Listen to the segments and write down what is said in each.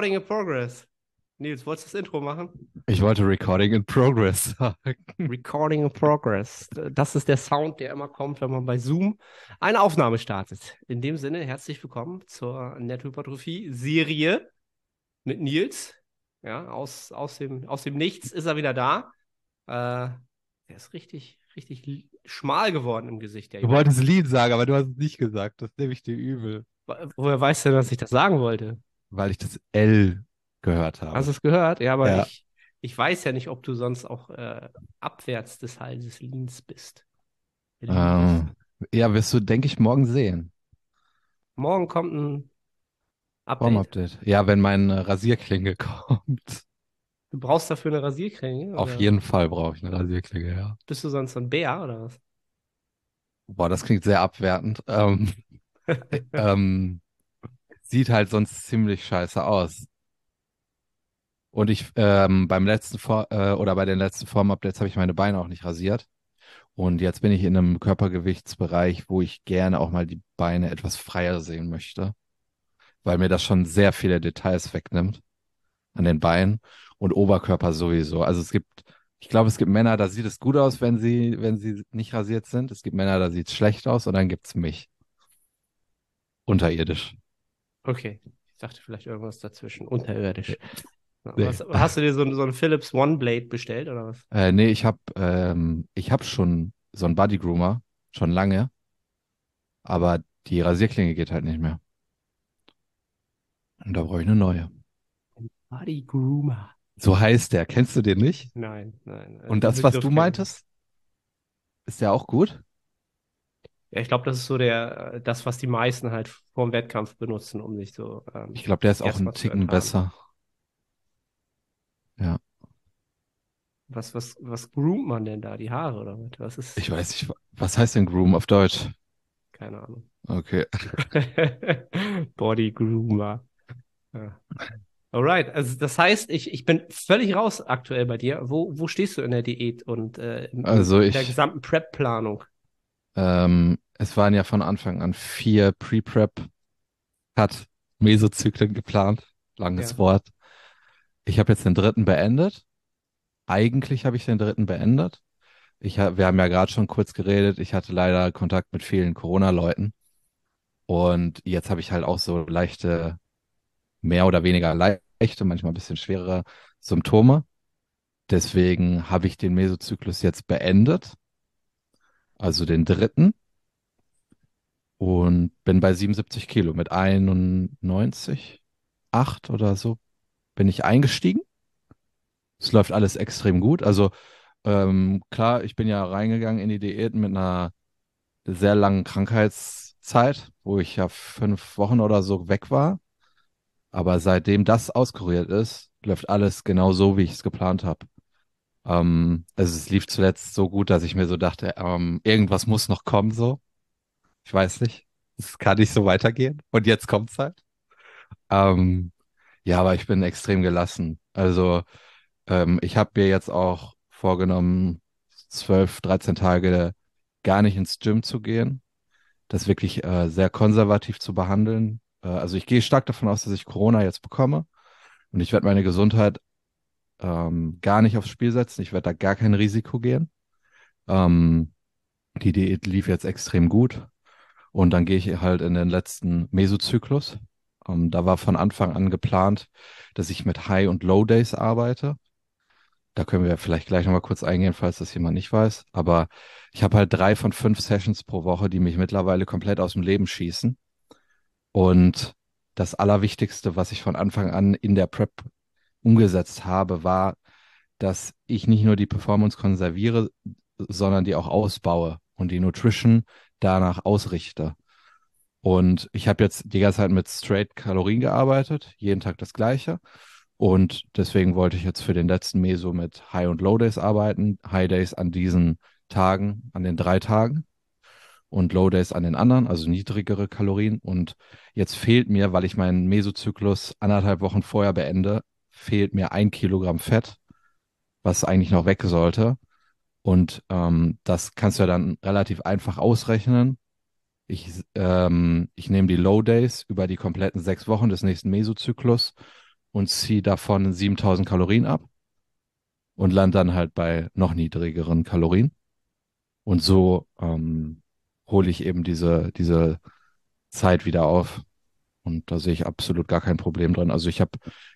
Recording in progress. Nils, wolltest du das Intro machen? Ich wollte Recording in Progress sagen. Recording in progress. Das ist der Sound, der immer kommt, wenn man bei Zoom eine Aufnahme startet. In dem Sinne, herzlich willkommen zur Nettohypertrophie-Serie mit Nils. Ja, aus, aus, dem, aus dem Nichts ist er wieder da. Äh, er ist richtig, richtig schmal geworden im Gesicht. Du wolltest Lied sagen, aber du hast es nicht gesagt. Das nehme ich dir übel. Woher weißt du denn, dass ich das sagen wollte? Weil ich das L gehört habe. Hast du es gehört? Ja, aber Ja. Ich, ich weiß ja nicht, ob du sonst auch äh, abwärts des Halses Liens bist. Liens. Ähm, ja, wirst du, denke ich, morgen sehen. Morgen kommt ein Update. Form-Update. Ja, wenn meine Rasierklinge kommt. Du brauchst dafür eine Rasierklinge? Auf oder jeden Fall brauche ich eine Rasierklinge, ja. Bist du sonst so ein Bär oder was? Boah, das klingt sehr abwertend. Ähm, ähm, sieht halt sonst ziemlich scheiße aus. Und ich ähm, beim letzten For äh, oder bei den letzten Form-Updates habe ich meine Beine auch nicht rasiert. Und jetzt bin ich in einem Körpergewichtsbereich, wo ich gerne auch mal die Beine etwas freier sehen möchte, weil mir das schon sehr viele Details wegnimmt an den Beinen und Oberkörper sowieso. Also es gibt, ich glaube, es gibt Männer, da sieht es gut aus, wenn sie, wenn sie nicht rasiert sind. Es gibt Männer, da sieht es schlecht aus und dann gibt's mich. Unterirdisch. Okay. Ich dachte vielleicht irgendwas dazwischen. Unterirdisch. Nee. Was, hast du dir so, ein- so ein Philips One Blade bestellt oder was? Äh, nee, ich habe ähm, ich hab schon so einen Body Groomer, schon lange, aber die Rasierklinge geht halt nicht mehr. Und da brauche ich eine neue. Body Groomer. So heißt der. Kennst du den nicht? Nein, nein. Und Den das, was du meintest, ist der auch gut? Ja, ich glaube, das ist so der, äh, das, was die meisten halt vorm Wettkampf benutzen, um sich so ähm, Ich glaube, der ist auch zu Ticken besser. Ja, Was, was, was groomt man denn da? Die Haare oder was? Was ist? ich weiß nicht, was heißt denn Groom auf Deutsch? Keine Ahnung. Okay. Body Groomer. Ja. Alright, also das heißt, ich, ich bin völlig raus aktuell bei dir. Wo, wo stehst du in der Diät und äh, in, Also in der ich- gesamten Prep-Planung? Ähm, es waren ja von Anfang an vier Pre-Prep, hat Mesozyklen geplant. Langes Ja. Wort. Ich habe jetzt den dritten beendet. Eigentlich habe ich den dritten beendet. Ich, ha- wir haben ja gerade schon kurz geredet. Ich hatte leider Kontakt mit vielen Corona-Leuten. Und jetzt habe ich halt auch so leichte, mehr oder weniger leichte, manchmal ein bisschen schwerere Symptome. Deswegen habe ich den Mesozyklus jetzt beendet. Also den dritten. Und bin bei 77 Kilo mit 91, 8 oder so bin ich eingestiegen. Es läuft alles extrem gut. Also ähm, klar, ich bin ja reingegangen in die Diäten mit einer sehr langen Krankheitszeit, wo ich ja fünf Wochen oder so weg war. Aber seitdem das auskuriert ist, läuft alles genau so, wie ich es geplant habe. Ähm, also es lief zuletzt so gut, dass ich mir so dachte, ähm, irgendwas muss noch kommen, so. Ich weiß nicht. Es kann nicht so weitergehen. Und jetzt kommt's halt. Ähm, ja, aber ich bin extrem gelassen. Also ähm, ich habe mir jetzt auch vorgenommen, 12, 13 Tage gar nicht ins Gym zu gehen. Das wirklich äh, sehr konservativ zu behandeln. Äh, also ich gehe stark davon aus, dass ich Corona jetzt bekomme. Und ich werde meine Gesundheit ähm, gar nicht aufs Spiel setzen. Ich werde da gar kein Risiko gehen. Ähm, die Diät lief jetzt extrem gut. Und dann gehe ich halt in den letzten Mesozyklus. Ähm, da war von Anfang an geplant, dass ich mit High- und Low-Days arbeite. Da können wir vielleicht gleich nochmal kurz eingehen, falls das jemand nicht weiß. Aber ich habe halt drei von fünf Sessions pro Woche, die mich mittlerweile komplett aus dem Leben schießen. Und das Allerwichtigste, was ich von Anfang an in der Prep umgesetzt habe, war, dass ich nicht nur die Performance konserviere, sondern die auch ausbaue und die Nutrition danach ausrichte. Und ich habe jetzt die ganze Zeit mit Straight Kalorien gearbeitet, jeden Tag das gleiche. Und deswegen wollte ich jetzt für den letzten Meso mit High- und Low-Days arbeiten. High-Days an diesen Tagen, an den drei Tagen und Low-Days an den anderen, also niedrigere Kalorien. Und jetzt fehlt mir, weil ich meinen Mesozyklus anderthalb Wochen vorher beende, fehlt mir ein Kilogramm Fett, was eigentlich noch weg sollte. Und ähm, das kannst du ja dann relativ einfach ausrechnen, Ich, ähm, ich nehme die Low Days über die kompletten sechs Wochen des nächsten Mesozyklus und ziehe davon 7000 Kalorien ab und lande dann halt bei noch niedrigeren Kalorien. Und so ähm, hole ich eben diese, diese Zeit wieder auf. Und da sehe ich absolut gar kein Problem dran. Also ich habe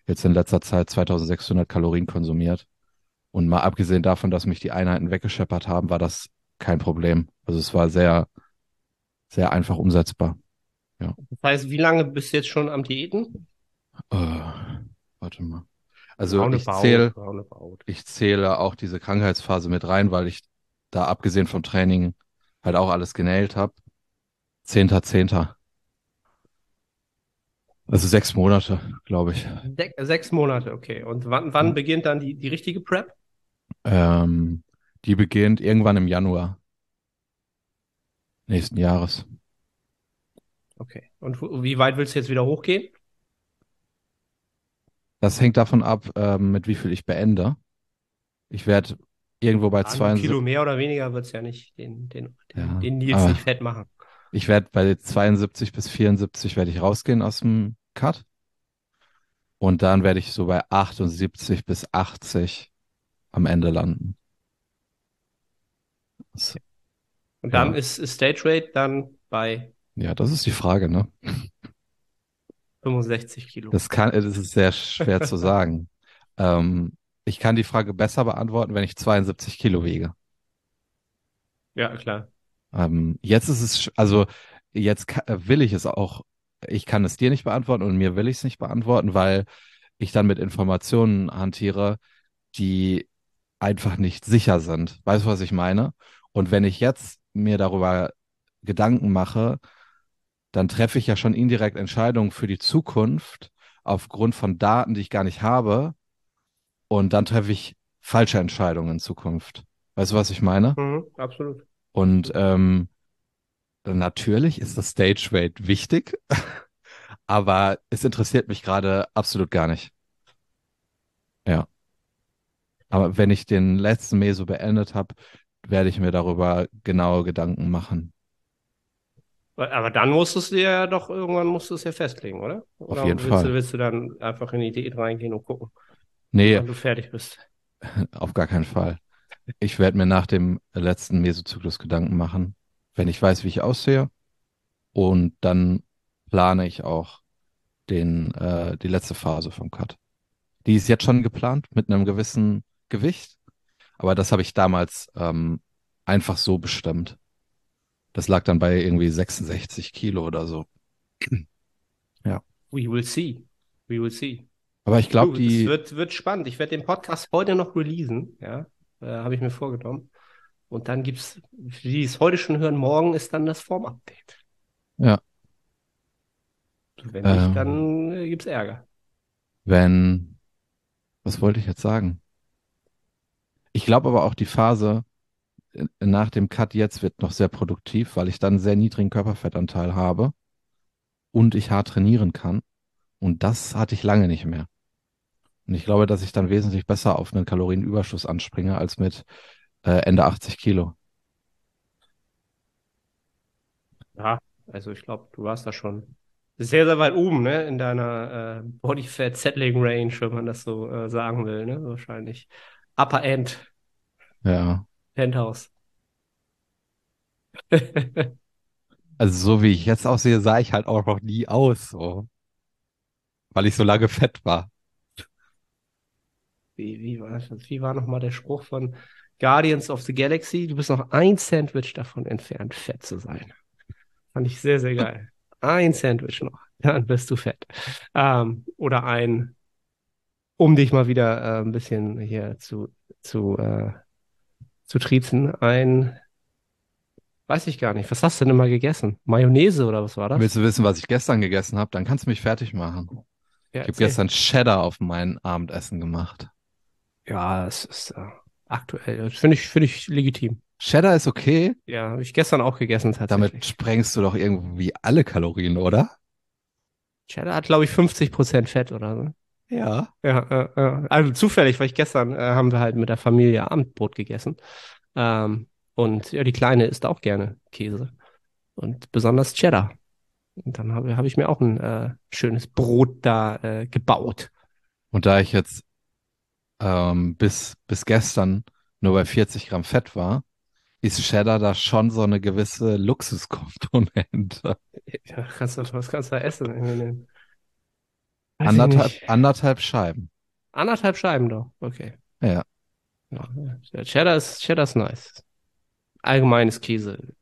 jetzt in letzter Zeit 2600 Kalorien konsumiert. Und mal abgesehen davon, dass mich die Einheiten weggescheppert haben, war das kein Problem. Also es war sehr, sehr einfach umsetzbar. Ja. Das heißt, wie lange bist du jetzt schon am Diäten? Äh, warte mal. Also ich zähle, ich zähle auch diese Krankheitsphase mit rein, weil ich da abgesehen vom Training halt auch alles genäht habe. Zehnter, Zehnter. Also sechs Monate, glaube ich. Sech- Sechs Monate, okay. Und wann, wann beginnt dann die, die richtige Prep? Ähm, die beginnt irgendwann im Januar nächsten Jahres. Okay. Und wie weit willst du jetzt wieder hochgehen? Das hängt davon ab, ähm, mit wie viel ich beende. Ich werde irgendwo bei 72, Kilo mehr oder weniger wird es ja nicht den, den, den, Ja, den Nils aber- nicht fett machen. Ich werde bei 72 bis 74 werde ich rausgehen aus dem Cut. Und dann werde ich so bei 78 bis 80 am Ende landen. Das, Und dann Ja. ist, ist Stage Rate dann bei ja, das ist die Frage, ne? 65 Kilo. Das kann, das ist sehr schwer zu sagen. Ähm, ich kann die Frage besser beantworten, wenn ich 72 Kilo wiege. Ja, klar. Ähm, jetzt ist es, also jetzt will ich es auch, ich kann es dir nicht beantworten und mir will ich es nicht beantworten, weil ich dann mit Informationen hantiere, die einfach nicht sicher sind. Weißt du, was ich meine? Und wenn ich jetzt mir darüber Gedanken mache, dann treffe ich ja schon indirekt Entscheidungen für die Zukunft aufgrund von Daten, die ich gar nicht habe. Und dann treffe ich falsche Entscheidungen in Zukunft. Weißt du, was ich meine? Mhm, absolut. Und ähm, natürlich ist das Stage Rate wichtig, aber es interessiert mich gerade absolut gar nicht. Ja. Aber wenn ich den letzten Meso beendet habe, werde ich mir darüber genaue Gedanken machen. Aber dann musstest du ja doch, irgendwann musst du es ja festlegen, oder? Oder jeden willst Fall. Du, willst du dann einfach in die Diät reingehen und gucken, Nee, wann du fertig bist? auf gar keinen Fall. Ich werde mir nach dem letzten Mesozyklus Gedanken machen, wenn ich weiß, wie ich aussehe. Und dann plane ich auch den, äh, die letzte Phase vom Cut. Die ist jetzt schon geplant mit einem gewissen Gewicht, aber das habe ich damals ähm, einfach so bestimmt. Das lag dann bei irgendwie 66 Kilo oder so. We will see. We will see. Aber ich glaube, die, Es wird, wird spannend. Ich werde den Podcast heute noch releasen, ja. Äh, Habe ich mir vorgenommen. Und dann gibt's, für die die es heute schon hören, morgen ist dann das Form-Update. Ja. Wenn nicht, Ähm. dann äh, gibt's Ärger. wenn, was wollte ich jetzt sagen? Ich glaube aber auch die Phase äh, nach dem Cut jetzt wird noch sehr produktiv, weil ich dann einen sehr niedrigen Körperfettanteil habe und ich hart trainieren kann. Und das hatte ich lange nicht mehr. Und ich glaube, dass ich dann wesentlich besser auf einen Kalorienüberschuss anspringe als mit äh, Ende 80 Kilo. Ja, also ich glaube, du warst da schon sehr, sehr weit oben, ne, in deiner äh, Body Fat Settling Range, wenn man das so äh, sagen will, ne, wahrscheinlich. Upper End, Ja. Penthouse. Also so wie ich jetzt aussehe, sah ich halt auch noch nie aus, so. Weil ich so lange fett war. Wie, wie? Wie war nochmal der Spruch von Guardians of the Galaxy? Du bist noch ein Sandwich davon entfernt, fett zu sein. Fand ich sehr, sehr geil. Ein Sandwich noch, dann bist du fett. Ähm, oder ein, um dich mal wieder äh, ein bisschen hier zu, zu, äh, zu triezen, ein, weiß ich gar nicht, was hast du denn immer gegessen? Mayonnaise oder was war das? Willst du wissen, was ich gestern gegessen habe? Dann kannst du mich fertig machen. Ja, Ich habe gestern Cheddar auf mein Abendessen gemacht. Ja, es ist äh, aktuell, das finde ich, finde ich legitim. Cheddar ist okay. Ja, habe ich gestern auch gegessen tatsächlich. Damit sprengst du doch irgendwie alle Kalorien, oder? Cheddar hat, glaube ich, 50% Fett oder so. Ja. Ja, äh, äh, also zufällig, weil ich gestern äh, haben wir halt mit der Familie Abendbrot gegessen. Ähm, und ja, die Kleine isst auch gerne Käse. Und besonders Cheddar. Und dann habe hab ich mir auch ein äh, schönes Brot da äh, gebaut. Und da ich jetzt ähm, bis, bis gestern nur bei 40 Gramm Fett war, ist Cheddar da schon so eine gewisse Luxuskomponente. Ja, kannst du, was kannst du da essen? Anderthalb, anderthalb Scheiben. Anderthalb Scheiben doch, okay. Ja. ja. Cheddar ist, Cheddar ist nice. Allgemeines Käse.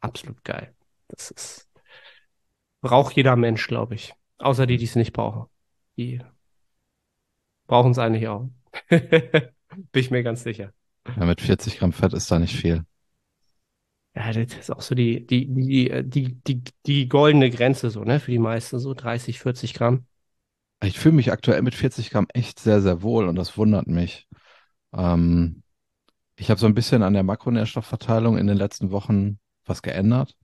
Absolut geil. Das ist, braucht jeder Mensch, glaube ich. Außer die, die es nicht brauchen. Die brauchen es eigentlich auch. Bin ich mir ganz sicher. Ja, mit 40 Gramm Fett ist da nicht viel. Ja, das ist auch so die, die, die, die, die, die goldene Grenze so, ne? Für die meisten so 30, 40 Gramm. Ich fühle mich aktuell mit 40 Gramm echt sehr, sehr wohl und das wundert mich. Ähm, ich habe so ein bisschen an der Makronährstoffverteilung in den letzten Wochen was geändert.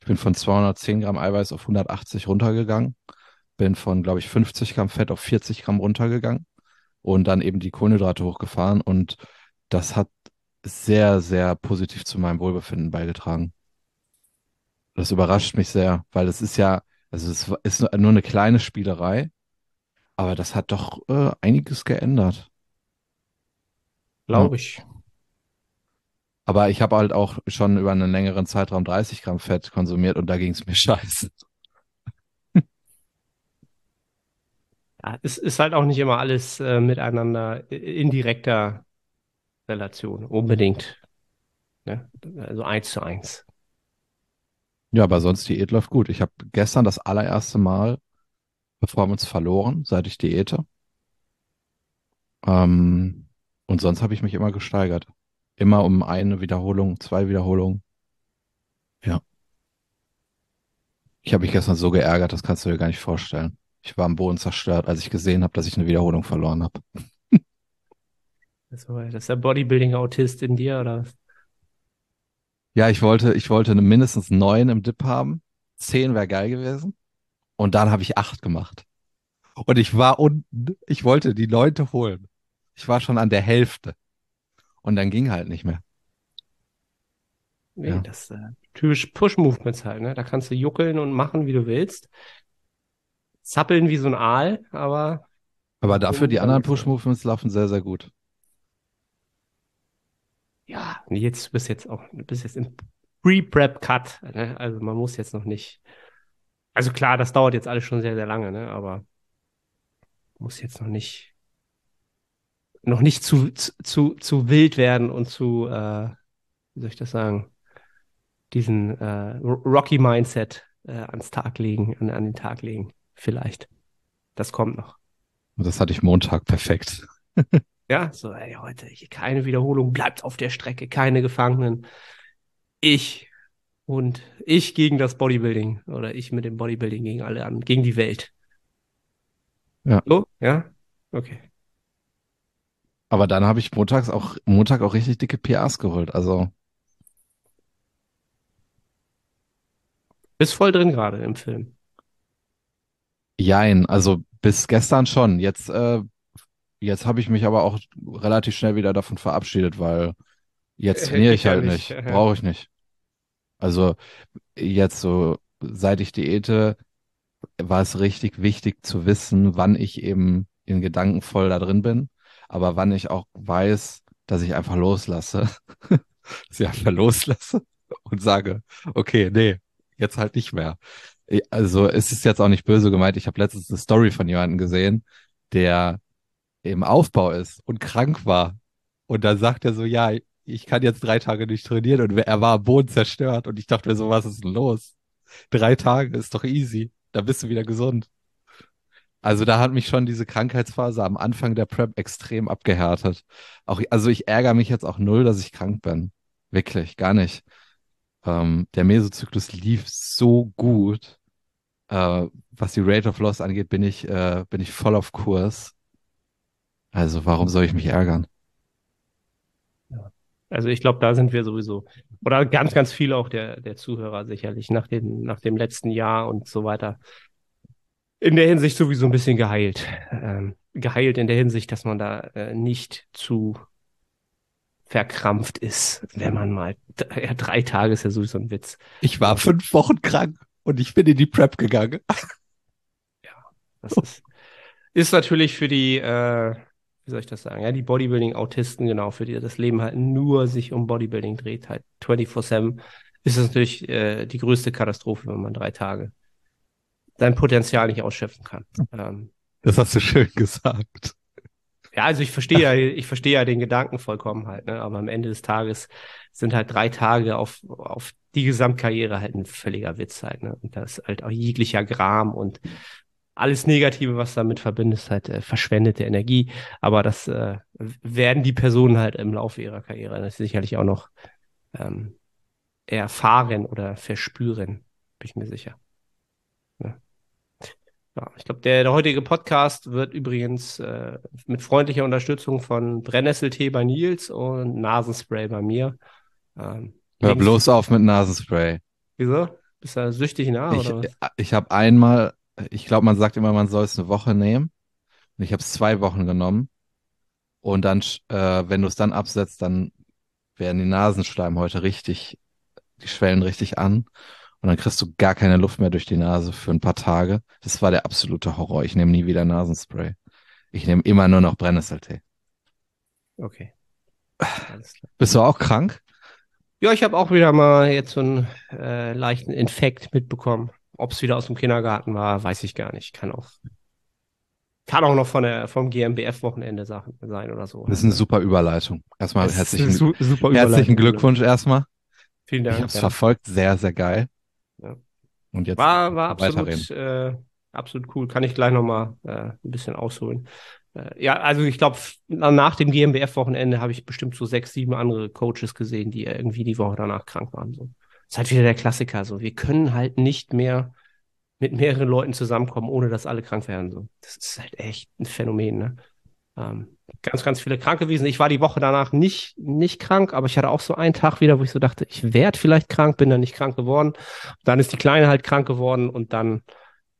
Ich bin von 210 Gramm Eiweiß auf 180 runtergegangen, bin von, glaube ich, 50 Gramm Fett auf 40 Gramm runtergegangen und dann eben die Kohlenhydrate hochgefahren und das hat sehr, sehr positiv zu meinem Wohlbefinden beigetragen. Das überrascht mich sehr, weil es ist ja, also es ist nur eine kleine Spielerei, aber das hat doch äh, einiges geändert. Glaube ich. Aber ich habe halt auch schon über einen längeren Zeitraum 30 Gramm Fett konsumiert und da ging es mir scheiße. Ja, es ist halt auch nicht immer alles äh, miteinander in direkter Relation, unbedingt. Ne? Also eins zu eins. Ja, aber sonst Diät läuft gut. Ich habe gestern das allererste Mal Performance verloren, seit ich diete. Ähm, und sonst habe ich mich immer gesteigert. Immer um eine Wiederholung, zwei Wiederholungen. Ja. Ich habe mich gestern so geärgert, das kannst du dir gar nicht vorstellen. Ich war am Boden zerstört, als ich gesehen habe, dass ich eine Wiederholung verloren habe. Das ist der Bodybuilding-Autist in dir, oder? Ja, ich wollte, ich wollte mindestens neun im Dip haben. Zehn wäre geil gewesen. Und dann habe ich acht gemacht. Und ich war unten, ich wollte die neunte holen. Ich war schon an der Hälfte. Und dann ging halt nicht mehr. Nee, ja. das äh, typisch Push-Movements halt, ne? Da kannst du juckeln und machen, wie du willst. Zappeln wie so ein Aal, aber. Aber dafür die anderen Push-Movements laufen sehr, sehr gut. Ja, jetzt bist jetzt auch, bist jetzt im Pre-Prep-Cut. Ne? Also man muss jetzt noch nicht. Also klar, das dauert jetzt alles schon sehr, sehr lange, ne? Aber muss jetzt noch nicht noch nicht zu, zu, zu wild werden und zu, äh, wie soll ich das sagen, diesen äh, Rocky Mindset äh, ans Tag legen, an, an den Tag legen. Vielleicht. Das kommt noch. Das hatte ich Montag perfekt. ja, so, ey, heute keine Wiederholung, bleibt auf der Strecke, keine Gefangenen. Ich und ich gegen das Bodybuilding oder ich mit dem Bodybuilding gegen alle an, gegen die Welt. Ja. So, ja? Okay. Aber dann habe ich montags auch, Montag auch richtig dicke PRs geholt. Also. Bist voll drin gerade im Film. Jein, also bis gestern schon. Jetzt, äh, jetzt habe ich mich aber auch relativ schnell wieder davon verabschiedet, weil jetzt trainiere ich halt nicht. nicht. Brauche ich nicht. Also jetzt so, seit ich diete, war es richtig wichtig zu wissen, wann ich eben in Gedanken voll da drin bin aber wann ich auch weiß, dass ich einfach loslasse, sie einfach loslasse und sage, okay, nee, jetzt halt nicht mehr. Also es ist jetzt auch nicht böse gemeint. Ich habe letztens eine Story von jemandem gesehen, der im Aufbau ist und krank war. Und dann sagt er so, ja, ich kann jetzt drei Tage nicht trainieren und er war am Boden zerstört. Und ich dachte mir so, was ist denn los? Drei Tage ist doch easy. Da bist du wieder gesund. Also da hat mich schon diese Krankheitsphase am Anfang der Prep extrem abgehärtet. Auch, also ich ärgere mich jetzt auch null, dass ich krank bin. Wirklich, gar nicht. Ähm, der Mesozyklus lief so gut. Äh, was die Rate of Loss angeht, bin ich, äh, bin ich voll auf Kurs. Also warum soll ich mich ärgern? Also ich glaube, da sind wir sowieso, oder ganz, ganz viele auch der, der Zuhörer sicherlich nach, den, nach dem letzten Jahr und so weiter in der Hinsicht sowieso ein bisschen geheilt. Ähm, geheilt in der Hinsicht, dass man da äh, nicht zu verkrampft ist, wenn man mal, ja, drei Tage ist ja sowieso ein Witz. Ich war fünf Wochen krank und ich bin in die Prep gegangen. Ja, das ist, ist natürlich für die, äh, wie soll ich das sagen, ja, die Bodybuilding-Autisten, genau, für die das Leben halt nur sich um Bodybuilding dreht, halt 24-7, ist es natürlich äh, die größte Katastrophe, wenn man drei Tage sein Potenzial nicht ausschöpfen kann. Ähm, das hast du schön gesagt. Ja, also ich verstehe ja, ich verstehe ja den Gedanken vollkommen halt, ne? Aber am Ende des Tages sind halt drei Tage auf, auf die Gesamtkarriere halt ein völliger Witz halt, ne? Und das ist halt auch jeglicher Gram und alles Negative, was damit verbindet, ist halt äh, verschwendete Energie. Aber das äh, werden die Personen halt im Laufe ihrer Karriere sicherlich auch noch ähm, erfahren oder verspüren, bin ich mir sicher. Ja, ich glaube, der, der heutige Podcast wird übrigens äh, mit freundlicher Unterstützung von Brennnesseltee bei Nils und Nasenspray bei mir. Ähm, Hör bloß auf mit Nasenspray. Wieso? Bist du süchtig nah? Ich, oder was? ich habe einmal, ich glaube, man sagt immer, man soll es eine Woche nehmen. Und ich habe es zwei Wochen genommen. Und dann, äh, wenn du es dann absetzt, dann werden die Nasenschleimhäute richtig, die schwellen richtig an. Und dann kriegst du gar keine Luft mehr durch die Nase für ein paar Tage. Das war der absolute Horror. Ich nehme nie wieder Nasenspray. Ich nehme immer nur noch Brennnesseltee. Okay. Bist du auch krank? Ja, ich habe auch wieder mal jetzt so einen äh, leichten Infekt mitbekommen. Ob es wieder aus dem Kindergarten war, weiß ich gar nicht. Kann auch, kann auch noch von der, vom GmbF-Wochenende sein oder so. Das ist eine super Überleitung. Erstmal herzlichen, su herzlichen Glückwunsch erstmal. Vielen Dank. Ich habe es ja. verfolgt, sehr, sehr geil. Und jetzt war, war absolut, äh, absolut cool. Kann ich gleich nochmal äh, ein bisschen ausholen. Äh, ja, also ich glaube, nach dem GmbF-Wochenende habe ich bestimmt so sechs, sieben andere Coaches gesehen, die irgendwie die Woche danach krank waren. So. Das ist halt wieder der Klassiker. So, wir können halt nicht mehr mit mehreren Leuten zusammenkommen, ohne dass alle krank werden. So. Das ist halt echt ein Phänomen, ne? Ähm, ganz, ganz viele krank gewesen. Ich war die Woche danach nicht, nicht krank, aber ich hatte auch so einen Tag wieder, wo ich so dachte, ich werde vielleicht krank, bin dann nicht krank geworden. Dann ist die Kleine halt krank geworden und dann,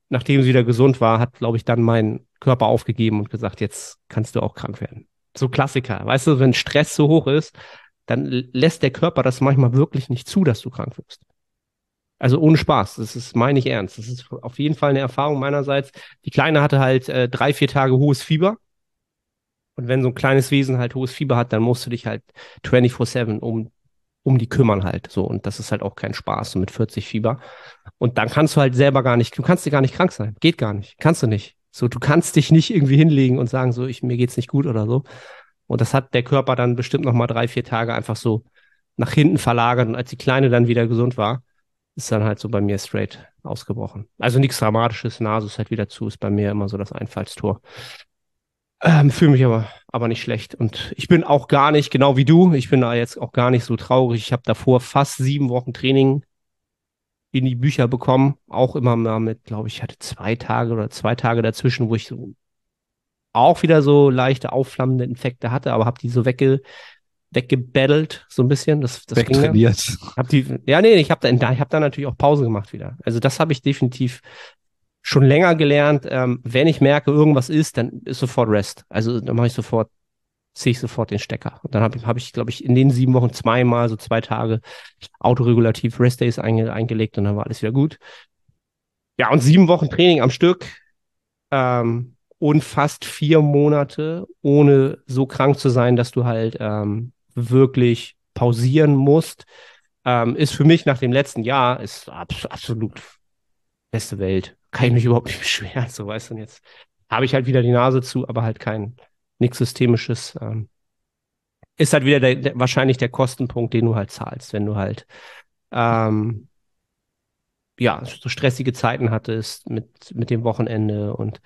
nachdem sie wieder gesund war, hat, glaube ich, dann mein Körper aufgegeben und gesagt, jetzt kannst du auch krank werden. So Klassiker. Weißt du, wenn Stress so hoch ist, dann lässt der Körper das manchmal wirklich nicht zu, dass du krank wirst. Also ohne Spaß, das ist meine ich ernst. Das ist auf jeden Fall eine Erfahrung meinerseits. Die Kleine hatte halt äh, drei, vier Tage hohes Fieber und wenn so ein kleines Wesen halt hohes Fieber hat, dann musst du dich halt 24-7 um, um die kümmern halt. So. Und das ist halt auch kein Spaß, so mit 40 Fieber. Und dann kannst du halt selber gar nicht, du kannst dir gar nicht krank sein. Geht gar nicht. Kannst du nicht. So, du kannst dich nicht irgendwie hinlegen und sagen, so, ich, mir geht's nicht gut oder so. Und das hat der Körper dann bestimmt noch mal drei, vier Tage einfach so nach hinten verlagert. Und als die Kleine dann wieder gesund war, ist dann halt so bei mir straight ausgebrochen. Also nichts Dramatisches, Nase ist halt wieder zu, ist bei mir immer so das Einfallstor. Ähm, Fühle mich aber, aber nicht schlecht. Und ich bin auch gar nicht, genau wie du, ich bin da jetzt auch gar nicht so traurig. Ich habe davor fast sieben Wochen Training in die Bücher bekommen. Auch immer mal mit, glaube ich, hatte zwei Tage oder zwei Tage dazwischen, wo ich so auch wieder so leichte aufflammende Infekte hatte, aber habe die so wegge, weggebattelt, so ein bisschen. Das, das Wegtrainiert. Hab die, ja, nee, ich habe da, ich hab da natürlich auch Pause gemacht wieder. Also das habe ich definitiv schon länger gelernt, ähm, wenn ich merke, irgendwas ist, dann ist sofort Rest. Also dann mache ich sofort, ziehe ich sofort den Stecker. Und dann habe hab ich, glaube ich, in den sieben Wochen zweimal, so zwei Tage autoregulativ Rest Days einge eingelegt und dann war alles wieder gut. Ja, und sieben Wochen Training am Stück ähm, und fast vier Monate, ohne so krank zu sein, dass du halt ähm, wirklich pausieren musst, ähm, ist für mich nach dem letzten Jahr ist abs absolut beste Welt kann ich mich überhaupt nicht beschweren. So weißt du, und jetzt habe ich halt wieder die Nase zu, aber halt kein nichts Systemisches. Ähm, ist halt wieder der, der, wahrscheinlich der Kostenpunkt, den du halt zahlst, wenn du halt ähm, ja so stressige Zeiten hattest mit mit dem Wochenende und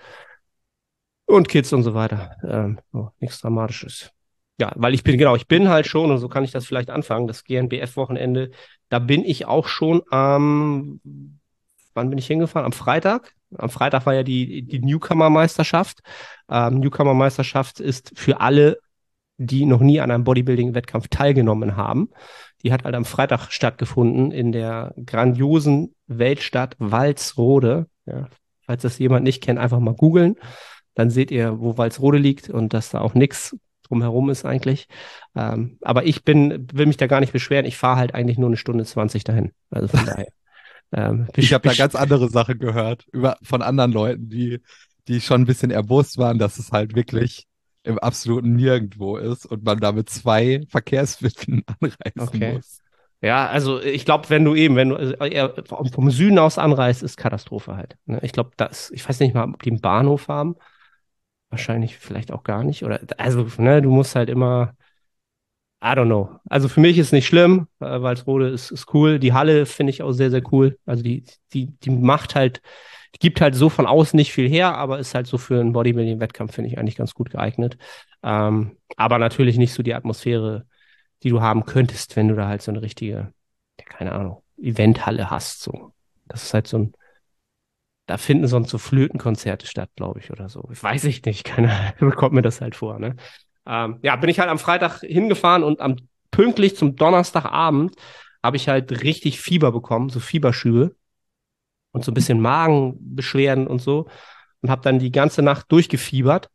und Kids und so weiter. Ähm, oh, nichts Dramatisches. Ja, weil ich bin, genau, ich bin halt schon, und so kann ich das vielleicht anfangen, das GNBF-Wochenende, da bin ich auch schon am wann bin ich hingefahren? Am Freitag. Am Freitag war ja die, die Newcomer-Meisterschaft. Ähm, Newcomer-Meisterschaft ist für alle, die noch nie an einem Bodybuilding-Wettkampf teilgenommen haben. Die hat halt am Freitag stattgefunden in der grandiosen Weltstadt Walsrode. Ja, falls das jemand nicht kennt, einfach mal googeln. Dann seht ihr, wo Walsrode liegt und dass da auch nichts drumherum ist eigentlich. Ähm, aber ich bin, will mich da gar nicht beschweren. Ich fahre halt eigentlich nur eine Stunde 20 dahin. Also von daher. Ähm, ich habe da ganz andere Sachen gehört über, von anderen Leuten, die, die schon ein bisschen erbost waren, dass es halt wirklich im absoluten Nirgendwo ist und man da mit zwei Verkehrsmitteln anreisen okay. muss. Ja, also ich glaube, wenn du eben, wenn du äh, vom Süden aus anreist, ist Katastrophe halt. Ne? Ich glaube, das, ich weiß nicht mal, ob die einen Bahnhof haben. Wahrscheinlich vielleicht auch gar nicht. Oder also, ne, du musst halt immer, I don't know. Also für mich ist nicht schlimm, äh, Walsrode ist, ist cool. Die Halle finde ich auch sehr, sehr cool. Also die, die, die macht halt, die gibt halt so von außen nicht viel her, aber ist halt so für einen Bodybuilding-Wettkampf, finde ich, eigentlich ganz gut geeignet. Ähm, aber natürlich nicht so die Atmosphäre die du haben könntest, wenn du da halt so eine richtige, keine Ahnung, Eventhalle hast. So. Das ist halt so ein, da finden sonst so Flötenkonzerte statt, glaube ich, oder so. Weiß ich nicht, keiner bekommt mir das halt vor. Ne? Ähm, ja, bin ich halt am Freitag hingefahren und am pünktlich zum Donnerstagabend habe ich halt richtig Fieber bekommen, so Fieberschübe und so ein bisschen Magenbeschwerden und so und habe dann die ganze Nacht durchgefiebert,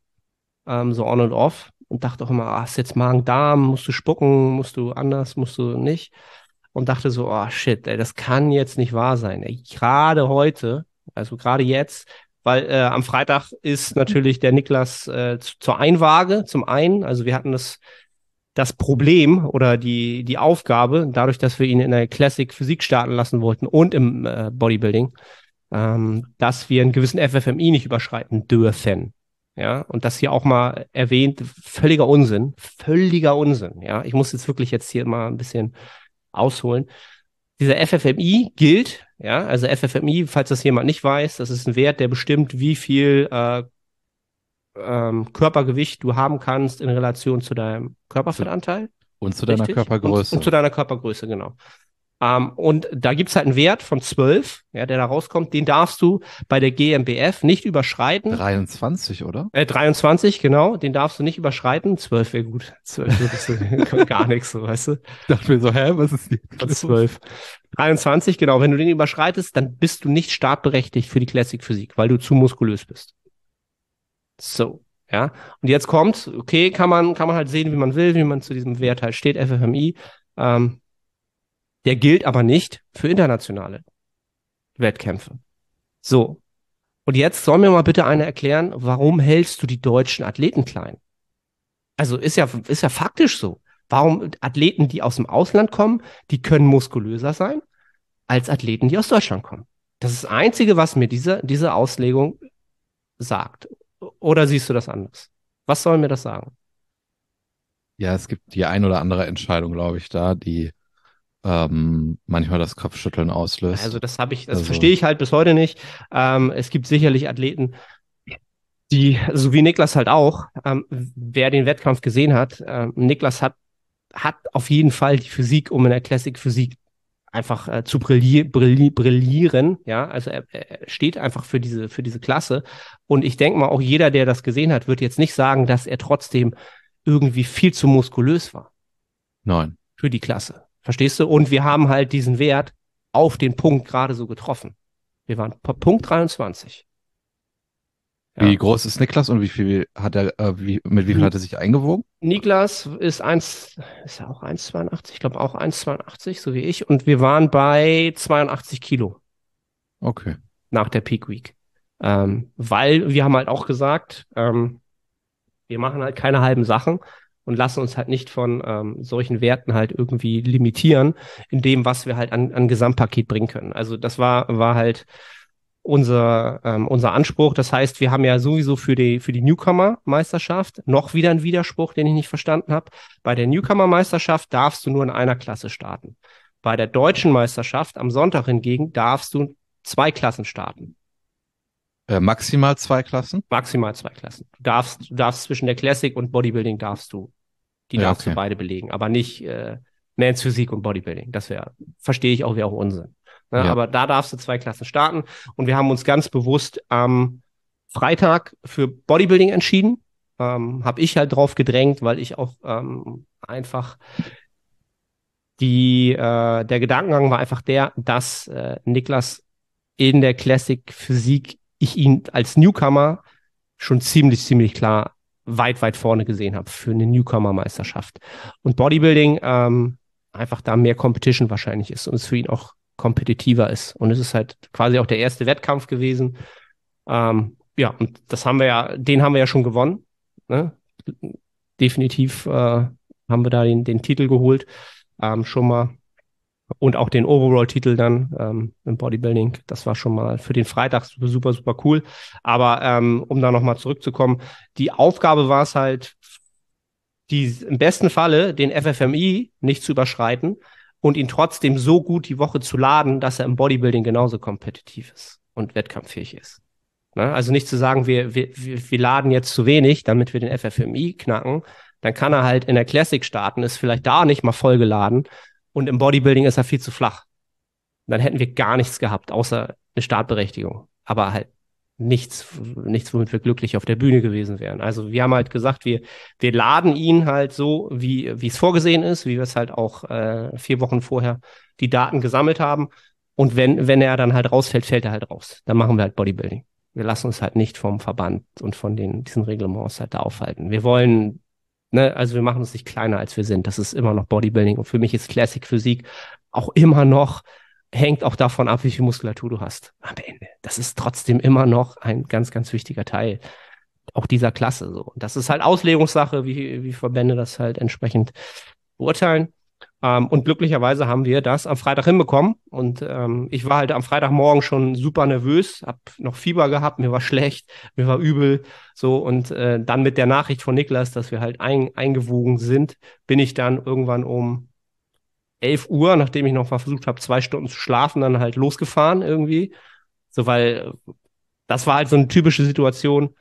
ähm, so on und off und dachte auch immer, ah, ist jetzt Magen-Darm, musst du spucken, musst du anders, musst du nicht. Und dachte so, oh shit, ey, das kann jetzt nicht wahr sein. Gerade heute, also gerade jetzt, weil äh, am Freitag ist natürlich der Niklas äh, zur Einwaage, zum einen. Also wir hatten das, das Problem oder die, die Aufgabe, dadurch, dass wir ihn in der Classic Physik starten lassen wollten und im äh, Bodybuilding, ähm, dass wir einen gewissen FFMI nicht überschreiten dürfen. Ja, und das hier auch mal erwähnt, völliger Unsinn, völliger Unsinn. Ja, ich muss jetzt wirklich jetzt hier mal ein bisschen ausholen. Dieser FFMI gilt, ja, also FFMI, falls das jemand nicht weiß, das ist ein Wert, der bestimmt, wie viel äh, ähm, Körpergewicht du haben kannst in Relation zu deinem Körperfettanteil. Und zu deiner Richtig? Körpergröße. Und, und, zu deiner Körpergröße, genau. Ähm, und da gibt's halt einen Wert von 12, ja, der da rauskommt, den darfst du bei der GmbF nicht überschreiten. 23, oder? Äh, 23, genau, den darfst du nicht überschreiten. 12 wäre gut. 12 ist gar nichts, so, weißt du. Ich dachte mir so, hä, was ist die? 12. 23, genau. Wenn du den überschreitest, dann bist du nicht startberechtigt für die Classic Physik, weil du zu muskulös bist. So. Ja, und jetzt kommt, okay, kann man, kann man halt sehen, wie man will, wie man zu diesem Wert halt steht, FFMI. Ähm, der gilt aber nicht für internationale Wettkämpfe. So. Und jetzt soll mir mal bitte einer erklären, warum hältst du die deutschen Athleten klein? Also ist ja, ist ja faktisch so. Warum Athleten, die aus dem Ausland kommen, die können muskulöser sein als Athleten, die aus Deutschland kommen? Das ist das Einzige, was mir diese, diese Auslegung sagt. Oder siehst du das anders? Was soll mir das sagen? Ja, es gibt die ein oder andere Entscheidung, glaube ich, da, die ähm, manchmal das Kopfschütteln auslöst. Also das habe ich, das also. verstehe ich halt bis heute nicht. Ähm, es gibt sicherlich Athleten, die, so wie Niklas halt auch, ähm, wer den Wettkampf gesehen hat, ähm, Niklas hat, hat auf jeden Fall die Physik, um in der Classic Physik einfach äh, zu brilli brilli brillieren, ja, also er, er steht einfach für diese, für diese Klasse und ich denke mal, auch jeder, der das gesehen hat, wird jetzt nicht sagen, dass er trotzdem irgendwie viel zu muskulös war. Nein. Für die Klasse. Verstehst du? Und wir haben halt diesen Wert auf den Punkt gerade so getroffen. Wir waren Punkt 23. Ja. Wie groß ist Niklas und wie viel hat er, äh, wie, mit wie viel hat er sich eingewogen? Niklas ist eins, ist er auch 1,82? Ich glaube auch 1,82, so wie ich. Und wir waren bei 82 Kilo. Okay. Nach der Peak Week. Ähm, weil wir haben halt auch gesagt, ähm, wir machen halt keine halben Sachen und lassen uns halt nicht von ähm, solchen Werten halt irgendwie limitieren in dem, was wir halt an, an Gesamtpaket bringen können. Also das war, war halt unser, ähm, unser Anspruch. Das heißt, wir haben ja sowieso für die, für die Newcomer-Meisterschaft noch wieder einen Widerspruch, den ich nicht verstanden habe. Bei der Newcomer-Meisterschaft darfst du nur in einer Klasse starten. Bei der deutschen Meisterschaft am Sonntag hingegen darfst du zwei Klassen starten. Äh, maximal zwei Klassen? Maximal zwei Klassen. Du darfst, du darfst zwischen der Classic und Bodybuilding darfst du, die ja, darfst okay. du beide belegen, aber nicht äh, Mans Physik und Bodybuilding. Das wäre, verstehe ich auch, wäre auch Unsinn. Ne? Ja. Aber da darfst du zwei Klassen starten und wir haben uns ganz bewusst am Freitag für Bodybuilding entschieden. Ähm, Habe ich halt drauf gedrängt, weil ich auch ähm, einfach die, äh, der Gedankengang war einfach der, dass äh, Niklas in der Classic Physik ich ihn als Newcomer schon ziemlich, ziemlich klar weit, weit vorne gesehen habe für eine Newcomer-Meisterschaft. Und Bodybuilding ähm, einfach da mehr Competition wahrscheinlich ist und es für ihn auch kompetitiver ist. Und es ist halt quasi auch der erste Wettkampf gewesen. Ähm, ja, und das haben wir ja, den haben wir ja schon gewonnen. Ne? Definitiv äh, haben wir da den, den Titel geholt. Ähm, schon mal und auch den Overall-Titel dann ähm, im Bodybuilding. Das war schon mal für den Freitag super, super, cool. Aber ähm, um da nochmal zurückzukommen, die Aufgabe war es halt, die im besten Falle den FFMI nicht zu überschreiten und ihn trotzdem so gut die Woche zu laden, dass er im Bodybuilding genauso kompetitiv ist und wettkampffähig ist. Ne? Also nicht zu sagen, wir, wir, wir laden jetzt zu wenig, damit wir den FFMI knacken. Dann kann er halt in der Classic starten, ist vielleicht da nicht mal vollgeladen und im Bodybuilding ist er viel zu flach. Dann hätten wir gar nichts gehabt, außer eine Startberechtigung. Aber halt nichts, nichts, womit wir glücklich auf der Bühne gewesen wären. Also wir haben halt gesagt, wir, wir laden ihn halt so, wie, wie es vorgesehen ist, wie wir es halt auch äh, vier Wochen vorher die Daten gesammelt haben. Und wenn, wenn er dann halt rausfällt, fällt er halt raus. Dann machen wir halt Bodybuilding. Wir lassen uns halt nicht vom Verband und von den, diesen Reglements halt da aufhalten. Wir wollen Ne? Also wir machen uns nicht kleiner, als wir sind. Das ist immer noch Bodybuilding. Und für mich ist Classic Physik auch immer noch, hängt auch davon ab, wie viel Muskulatur du hast am Ende. Das ist trotzdem immer noch ein ganz, ganz wichtiger Teil auch dieser Klasse. So. Und das ist halt Auslegungssache, wie, wie Verbände das halt entsprechend beurteilen. Ähm, und glücklicherweise haben wir das am Freitag hinbekommen. Und ähm, ich war halt am Freitagmorgen schon super nervös, hab noch Fieber gehabt, mir war schlecht, mir war übel. So, und äh, dann mit der Nachricht von Niklas, dass wir halt ein, eingewogen sind, bin ich dann irgendwann um 11 Uhr, nachdem ich noch mal versucht habe, zwei Stunden zu schlafen, dann halt losgefahren irgendwie. So, weil das war halt so eine typische Situation.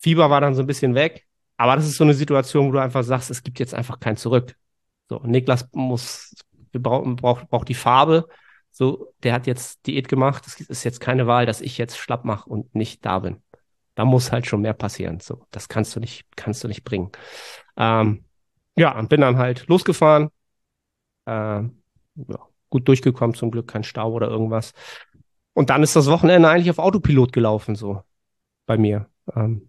Fieber war dann so ein bisschen weg. Aber das ist so eine Situation, wo du einfach sagst, es gibt jetzt einfach kein Zurück. So, Niklas muss, braucht, braucht die Farbe. So, der hat jetzt Diät gemacht. Es ist jetzt keine Wahl, dass ich jetzt schlapp mache und nicht da bin. Da muss halt schon mehr passieren. So, das kannst du nicht, kannst du nicht bringen. Ähm, ja, bin dann halt losgefahren. Äh, ja, gut durchgekommen, zum Glück kein Stau oder irgendwas. Und dann ist das Wochenende eigentlich auf Autopilot gelaufen, so bei mir. Ähm,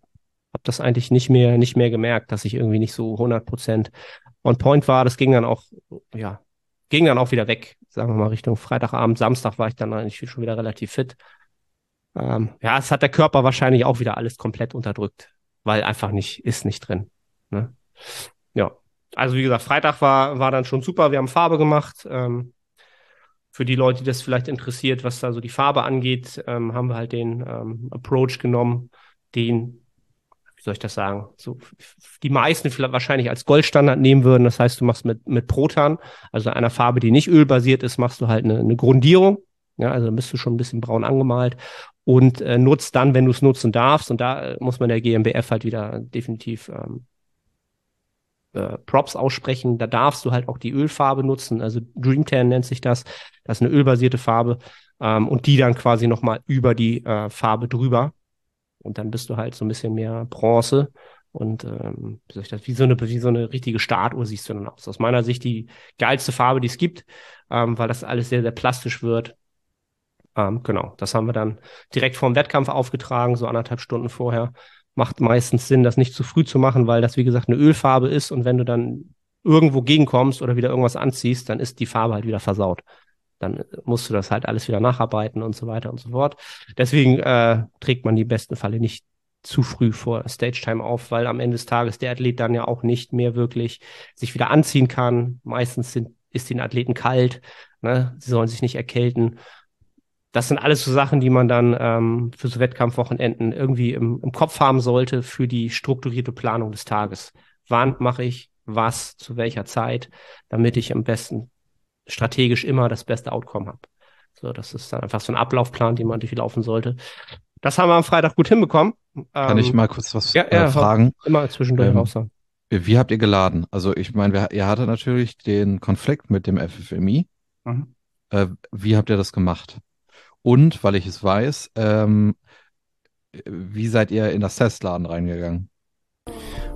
habe das eigentlich nicht mehr, nicht mehr gemerkt, dass ich irgendwie nicht so 100 Prozent on point war. Das ging dann auch, ja, ging dann auch wieder weg, sagen wir mal Richtung Freitagabend, Samstag war ich dann eigentlich schon wieder relativ fit. Ähm, ja, es hat der Körper wahrscheinlich auch wieder alles komplett unterdrückt, weil einfach nicht, ist nicht drin. Ne? Ja, also wie gesagt, Freitag war, war dann schon super. Wir haben Farbe gemacht. Ähm, für die Leute, die das vielleicht interessiert, was da so die Farbe angeht, ähm, haben wir halt den ähm, Approach genommen, den wie soll ich das sagen, so die meisten vielleicht wahrscheinlich als Goldstandard nehmen würden. Das heißt, du machst mit, mit Protan, also einer Farbe, die nicht ölbasiert ist, machst du halt eine, eine Grundierung. Ja, also dann bist du schon ein bisschen braun angemalt und äh, nutzt dann, wenn du es nutzen darfst, und da äh, muss man der GmbF halt wieder definitiv ähm, äh, Props aussprechen. Da darfst du halt auch die Ölfarbe nutzen, also Dreamtan nennt sich das. Das ist eine ölbasierte Farbe ähm, und die dann quasi nochmal über die äh, Farbe drüber. Und dann bist du halt so ein bisschen mehr Bronze. Und ähm, wie, soll ich das, wie, so eine, wie so eine richtige Startuhr siehst du dann aus. Aus meiner Sicht die geilste Farbe, die es gibt, ähm, weil das alles sehr, sehr plastisch wird. Ähm, genau, das haben wir dann direkt vor dem Wettkampf aufgetragen, so anderthalb Stunden vorher. Macht meistens Sinn, das nicht zu früh zu machen, weil das, wie gesagt, eine Ölfarbe ist und wenn du dann irgendwo gegenkommst oder wieder irgendwas anziehst, dann ist die Farbe halt wieder versaut dann musst du das halt alles wieder nacharbeiten und so weiter und so fort. Deswegen äh, trägt man die besten Falle nicht zu früh vor Stage Time auf, weil am Ende des Tages der Athlet dann ja auch nicht mehr wirklich sich wieder anziehen kann. Meistens sind, ist den Athleten kalt, ne? sie sollen sich nicht erkälten. Das sind alles so Sachen, die man dann ähm, für so Wettkampfwochenenden irgendwie im, im Kopf haben sollte für die strukturierte Planung des Tages. Wann mache ich was, zu welcher Zeit, damit ich am besten strategisch immer das beste Outcome habe. So, das ist dann einfach so ein Ablaufplan, den man durchlaufen sollte. Das haben wir am Freitag gut hinbekommen. Kann ähm, ich mal kurz was ja, äh, fragen? Immer zwischendurch ähm, raus Wie habt ihr geladen? Also ich meine, ihr hattet natürlich den Konflikt mit dem FFMI. Mhm. Äh, wie habt ihr das gemacht? Und, weil ich es weiß, ähm, wie seid ihr in das Testladen reingegangen?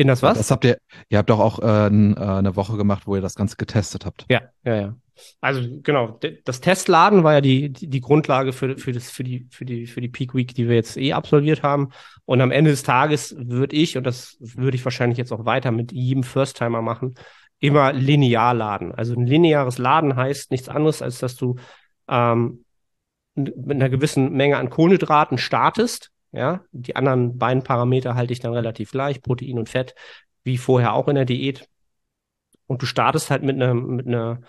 In das was? Das habt ihr, ihr habt doch auch äh, eine Woche gemacht, wo ihr das Ganze getestet habt. Ja, ja, ja. Also genau, das Testladen war ja die, die, die Grundlage für, für, das, für, die, für, die, für die Peak Week, die wir jetzt eh absolviert haben. Und am Ende des Tages würde ich, und das würde ich wahrscheinlich jetzt auch weiter mit jedem First-Timer machen, immer linear laden. Also ein lineares Laden heißt nichts anderes, als dass du ähm, mit einer gewissen Menge an Kohlenhydraten startest ja, die anderen beiden Parameter halte ich dann relativ gleich, Protein und Fett, wie vorher auch in der Diät. Und du startest halt mit einer, mit einer,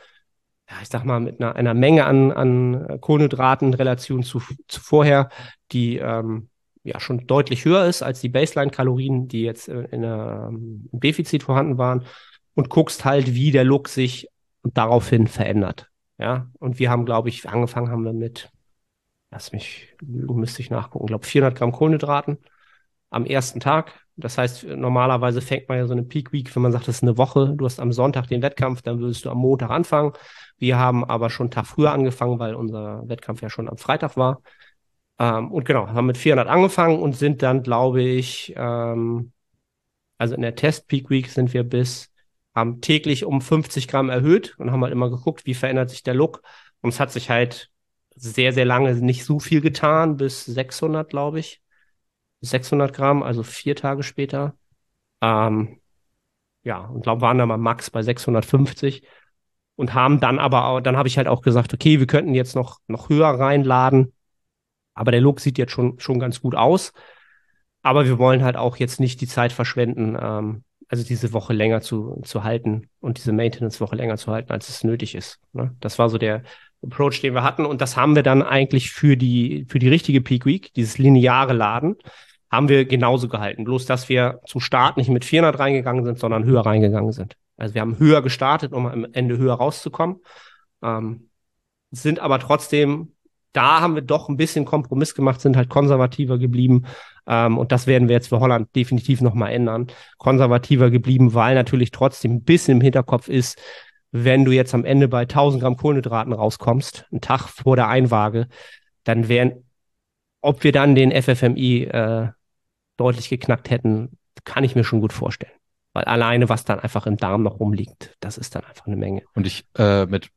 ja, ich sag mal, mit einer, einer Menge an, an Kohlenhydraten in Relation zu, zu vorher, die ähm, ja schon deutlich höher ist als die Baseline-Kalorien, die jetzt in einem Defizit vorhanden waren. Und guckst halt, wie der Look sich daraufhin verändert. Ja, und wir haben, glaube ich, angefangen haben wir mit lass mich müsste ich nachgucken, glaube 400 Gramm Kohlenhydraten am ersten Tag. Das heißt, normalerweise fängt man ja so eine Peak Week, wenn man sagt, das ist eine Woche, du hast am Sonntag den Wettkampf, dann würdest du am Montag anfangen. Wir haben aber schon einen Tag früher angefangen, weil unser Wettkampf ja schon am Freitag war. Ähm, und genau, haben mit 400 angefangen und sind dann, glaube ich, ähm, also in der Test Peak Week sind wir bis, haben täglich um 50 Gramm erhöht und haben halt immer geguckt, wie verändert sich der Look. Und es hat sich halt sehr, sehr lange nicht so viel getan, bis 600, glaube ich. 600 Gramm, also vier Tage später. Ähm, ja, und glaube, waren da mal max bei 650 und haben dann aber, auch, dann habe ich halt auch gesagt, okay, wir könnten jetzt noch, noch höher reinladen, aber der Look sieht jetzt schon, schon ganz gut aus. Aber wir wollen halt auch jetzt nicht die Zeit verschwenden, ähm, also diese Woche länger zu, zu halten und diese Maintenance-Woche länger zu halten, als es nötig ist. Ne? Das war so der, Approach, den wir hatten. Und das haben wir dann eigentlich für die, für die richtige Peak Week, dieses lineare Laden, haben wir genauso gehalten. Bloß, dass wir zum Start nicht mit 400 reingegangen sind, sondern höher reingegangen sind. Also wir haben höher gestartet, um am Ende höher rauszukommen. Ähm, sind aber trotzdem, da haben wir doch ein bisschen Kompromiss gemacht, sind halt konservativer geblieben. Ähm, und das werden wir jetzt für Holland definitiv nochmal ändern. Konservativer geblieben, weil natürlich trotzdem ein bisschen im Hinterkopf ist, wenn du jetzt am Ende bei 1000 Gramm Kohlenhydraten rauskommst, einen Tag vor der Einwaage, dann wären, ob wir dann den FFMI äh, deutlich geknackt hätten, kann ich mir schon gut vorstellen. Weil alleine, was dann einfach im Darm noch rumliegt, das ist dann einfach eine Menge. Und ich äh, mit,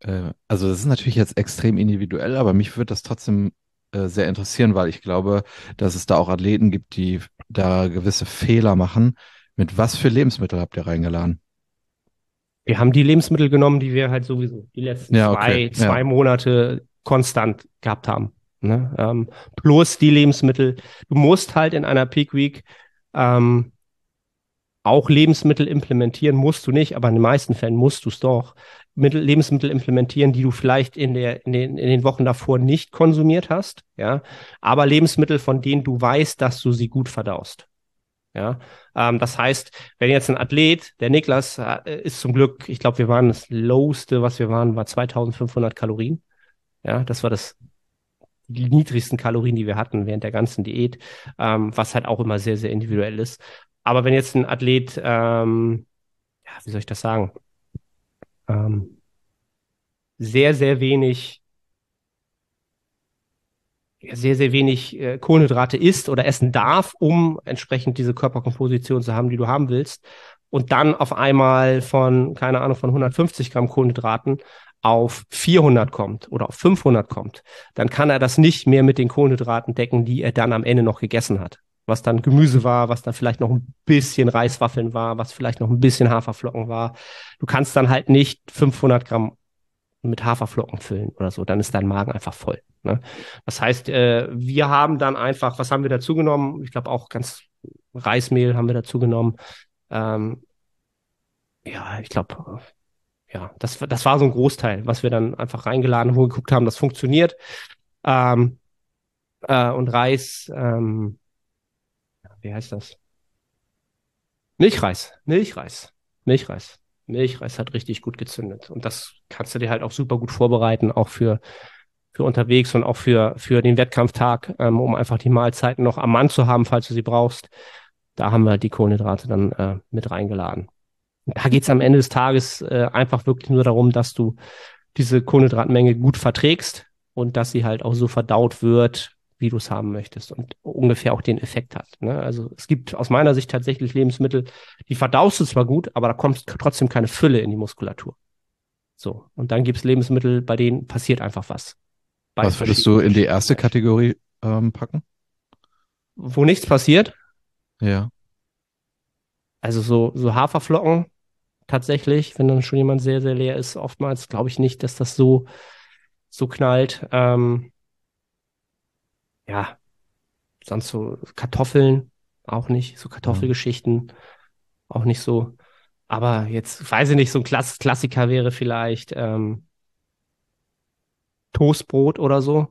äh, also das ist natürlich jetzt extrem individuell, aber mich würde das trotzdem äh, sehr interessieren, weil ich glaube, dass es da auch Athleten gibt, die da gewisse Fehler machen. Mit was für Lebensmittel habt ihr reingeladen? Wir haben die Lebensmittel genommen, die wir halt sowieso die letzten ja, okay. zwei, zwei ja. Monate konstant gehabt haben. Ne? Ähm, plus die Lebensmittel. Du musst halt in einer Peak Week ähm, auch Lebensmittel implementieren, musst du nicht, aber in den meisten Fällen musst du es doch. Mittel, Lebensmittel implementieren, die du vielleicht in, der, in, den, in den Wochen davor nicht konsumiert hast, ja, aber Lebensmittel, von denen du weißt, dass du sie gut verdaust. Ja, ähm, das heißt, wenn jetzt ein Athlet, der Niklas äh, ist zum Glück, ich glaube, wir waren das lowste, was wir waren, war 2500 Kalorien. Ja, das war das die niedrigsten Kalorien, die wir hatten während der ganzen Diät, ähm, was halt auch immer sehr, sehr individuell ist. Aber wenn jetzt ein Athlet, ähm, ja, wie soll ich das sagen, ähm, sehr, sehr wenig sehr, sehr wenig äh, Kohlenhydrate isst oder essen darf, um entsprechend diese Körperkomposition zu haben, die du haben willst. Und dann auf einmal von, keine Ahnung, von 150 Gramm Kohlenhydraten auf 400 kommt oder auf 500 kommt, dann kann er das nicht mehr mit den Kohlenhydraten decken, die er dann am Ende noch gegessen hat. Was dann Gemüse war, was dann vielleicht noch ein bisschen Reiswaffeln war, was vielleicht noch ein bisschen Haferflocken war. Du kannst dann halt nicht 500 Gramm mit Haferflocken füllen oder so, dann ist dein Magen einfach voll. Ne? Das heißt, äh, wir haben dann einfach, was haben wir dazu genommen? Ich glaube auch ganz Reismehl haben wir dazu genommen. Ähm, ja, ich glaube, ja, das, das war so ein Großteil, was wir dann einfach reingeladen haben, geguckt haben, das funktioniert. Ähm, äh, und Reis, ähm, wie heißt das? Milchreis, Milchreis, Milchreis. Milchreis hat richtig gut gezündet. Und das kannst du dir halt auch super gut vorbereiten, auch für, für unterwegs und auch für, für den Wettkampftag, ähm, um einfach die Mahlzeiten noch am Mann zu haben, falls du sie brauchst. Da haben wir die Kohlenhydrate dann äh, mit reingeladen. Da geht's am Ende des Tages äh, einfach wirklich nur darum, dass du diese Kohlenhydratmenge gut verträgst und dass sie halt auch so verdaut wird, wie du es haben möchtest und ungefähr auch den Effekt hat. Ne? Also es gibt aus meiner Sicht tatsächlich Lebensmittel, die verdaust du zwar gut, aber da kommt trotzdem keine Fülle in die Muskulatur. So, und dann gibt es Lebensmittel, bei denen passiert einfach was. Was würdest du in die erste Kategorie ähm, packen? Wo nichts passiert? Ja. Also so, so Haferflocken tatsächlich, wenn dann schon jemand sehr, sehr leer ist, oftmals glaube ich nicht, dass das so, so knallt. Ähm, ja, sonst so Kartoffeln auch nicht, so Kartoffelgeschichten auch nicht so. Aber jetzt weiß ich nicht, so ein Klass Klassiker wäre vielleicht ähm, Toastbrot oder so.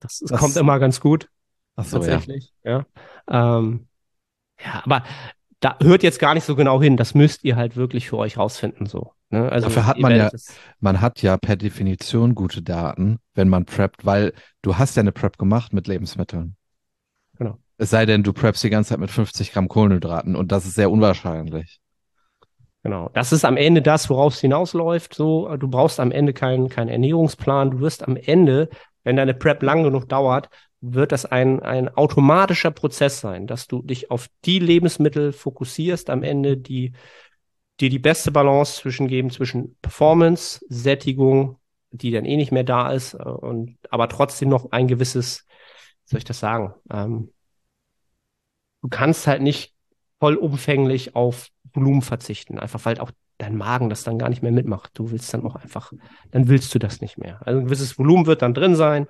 Das, das kommt immer ganz gut. Ach so, tatsächlich. Ja. Ja. Ähm, ja, aber da hört jetzt gar nicht so genau hin. Das müsst ihr halt wirklich für euch rausfinden, so. Ne? Also Dafür hat man ja, man hat ja per Definition gute Daten, wenn man preppt, weil du hast ja eine Prep gemacht mit Lebensmitteln. Genau. Es sei denn, du preppst die ganze Zeit mit 50 Gramm Kohlenhydraten und das ist sehr unwahrscheinlich. Genau. Das ist am Ende das, worauf es hinausläuft. So, du brauchst am Ende keinen keinen Ernährungsplan. Du wirst am Ende, wenn deine Prep lang genug dauert, wird das ein, ein automatischer Prozess sein, dass du dich auf die Lebensmittel fokussierst am Ende, die dir die beste Balance zwischen geben, zwischen Performance, Sättigung, die dann eh nicht mehr da ist, äh, und aber trotzdem noch ein gewisses, soll ich das sagen, ähm, du kannst halt nicht vollumfänglich auf Volumen verzichten, einfach weil auch dein Magen das dann gar nicht mehr mitmacht. Du willst dann auch einfach, dann willst du das nicht mehr. Also ein gewisses Volumen wird dann drin sein.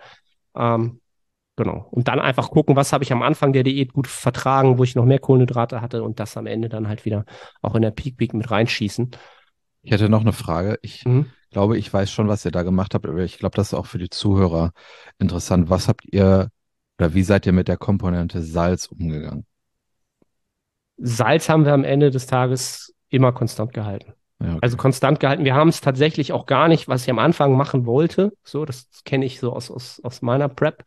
Ähm, Genau. Und dann einfach gucken, was habe ich am Anfang der Diät gut vertragen, wo ich noch mehr Kohlenhydrate hatte und das am Ende dann halt wieder auch in der Peak Week mit reinschießen. Ich hätte noch eine Frage. Ich mhm. glaube, ich weiß schon, was ihr da gemacht habt, aber ich glaube, das ist auch für die Zuhörer interessant. Was habt ihr oder wie seid ihr mit der Komponente Salz umgegangen? Salz haben wir am Ende des Tages immer konstant gehalten. Ja, okay. Also konstant gehalten. Wir haben es tatsächlich auch gar nicht, was ich am Anfang machen wollte. So, das kenne ich so aus, aus, aus meiner Prep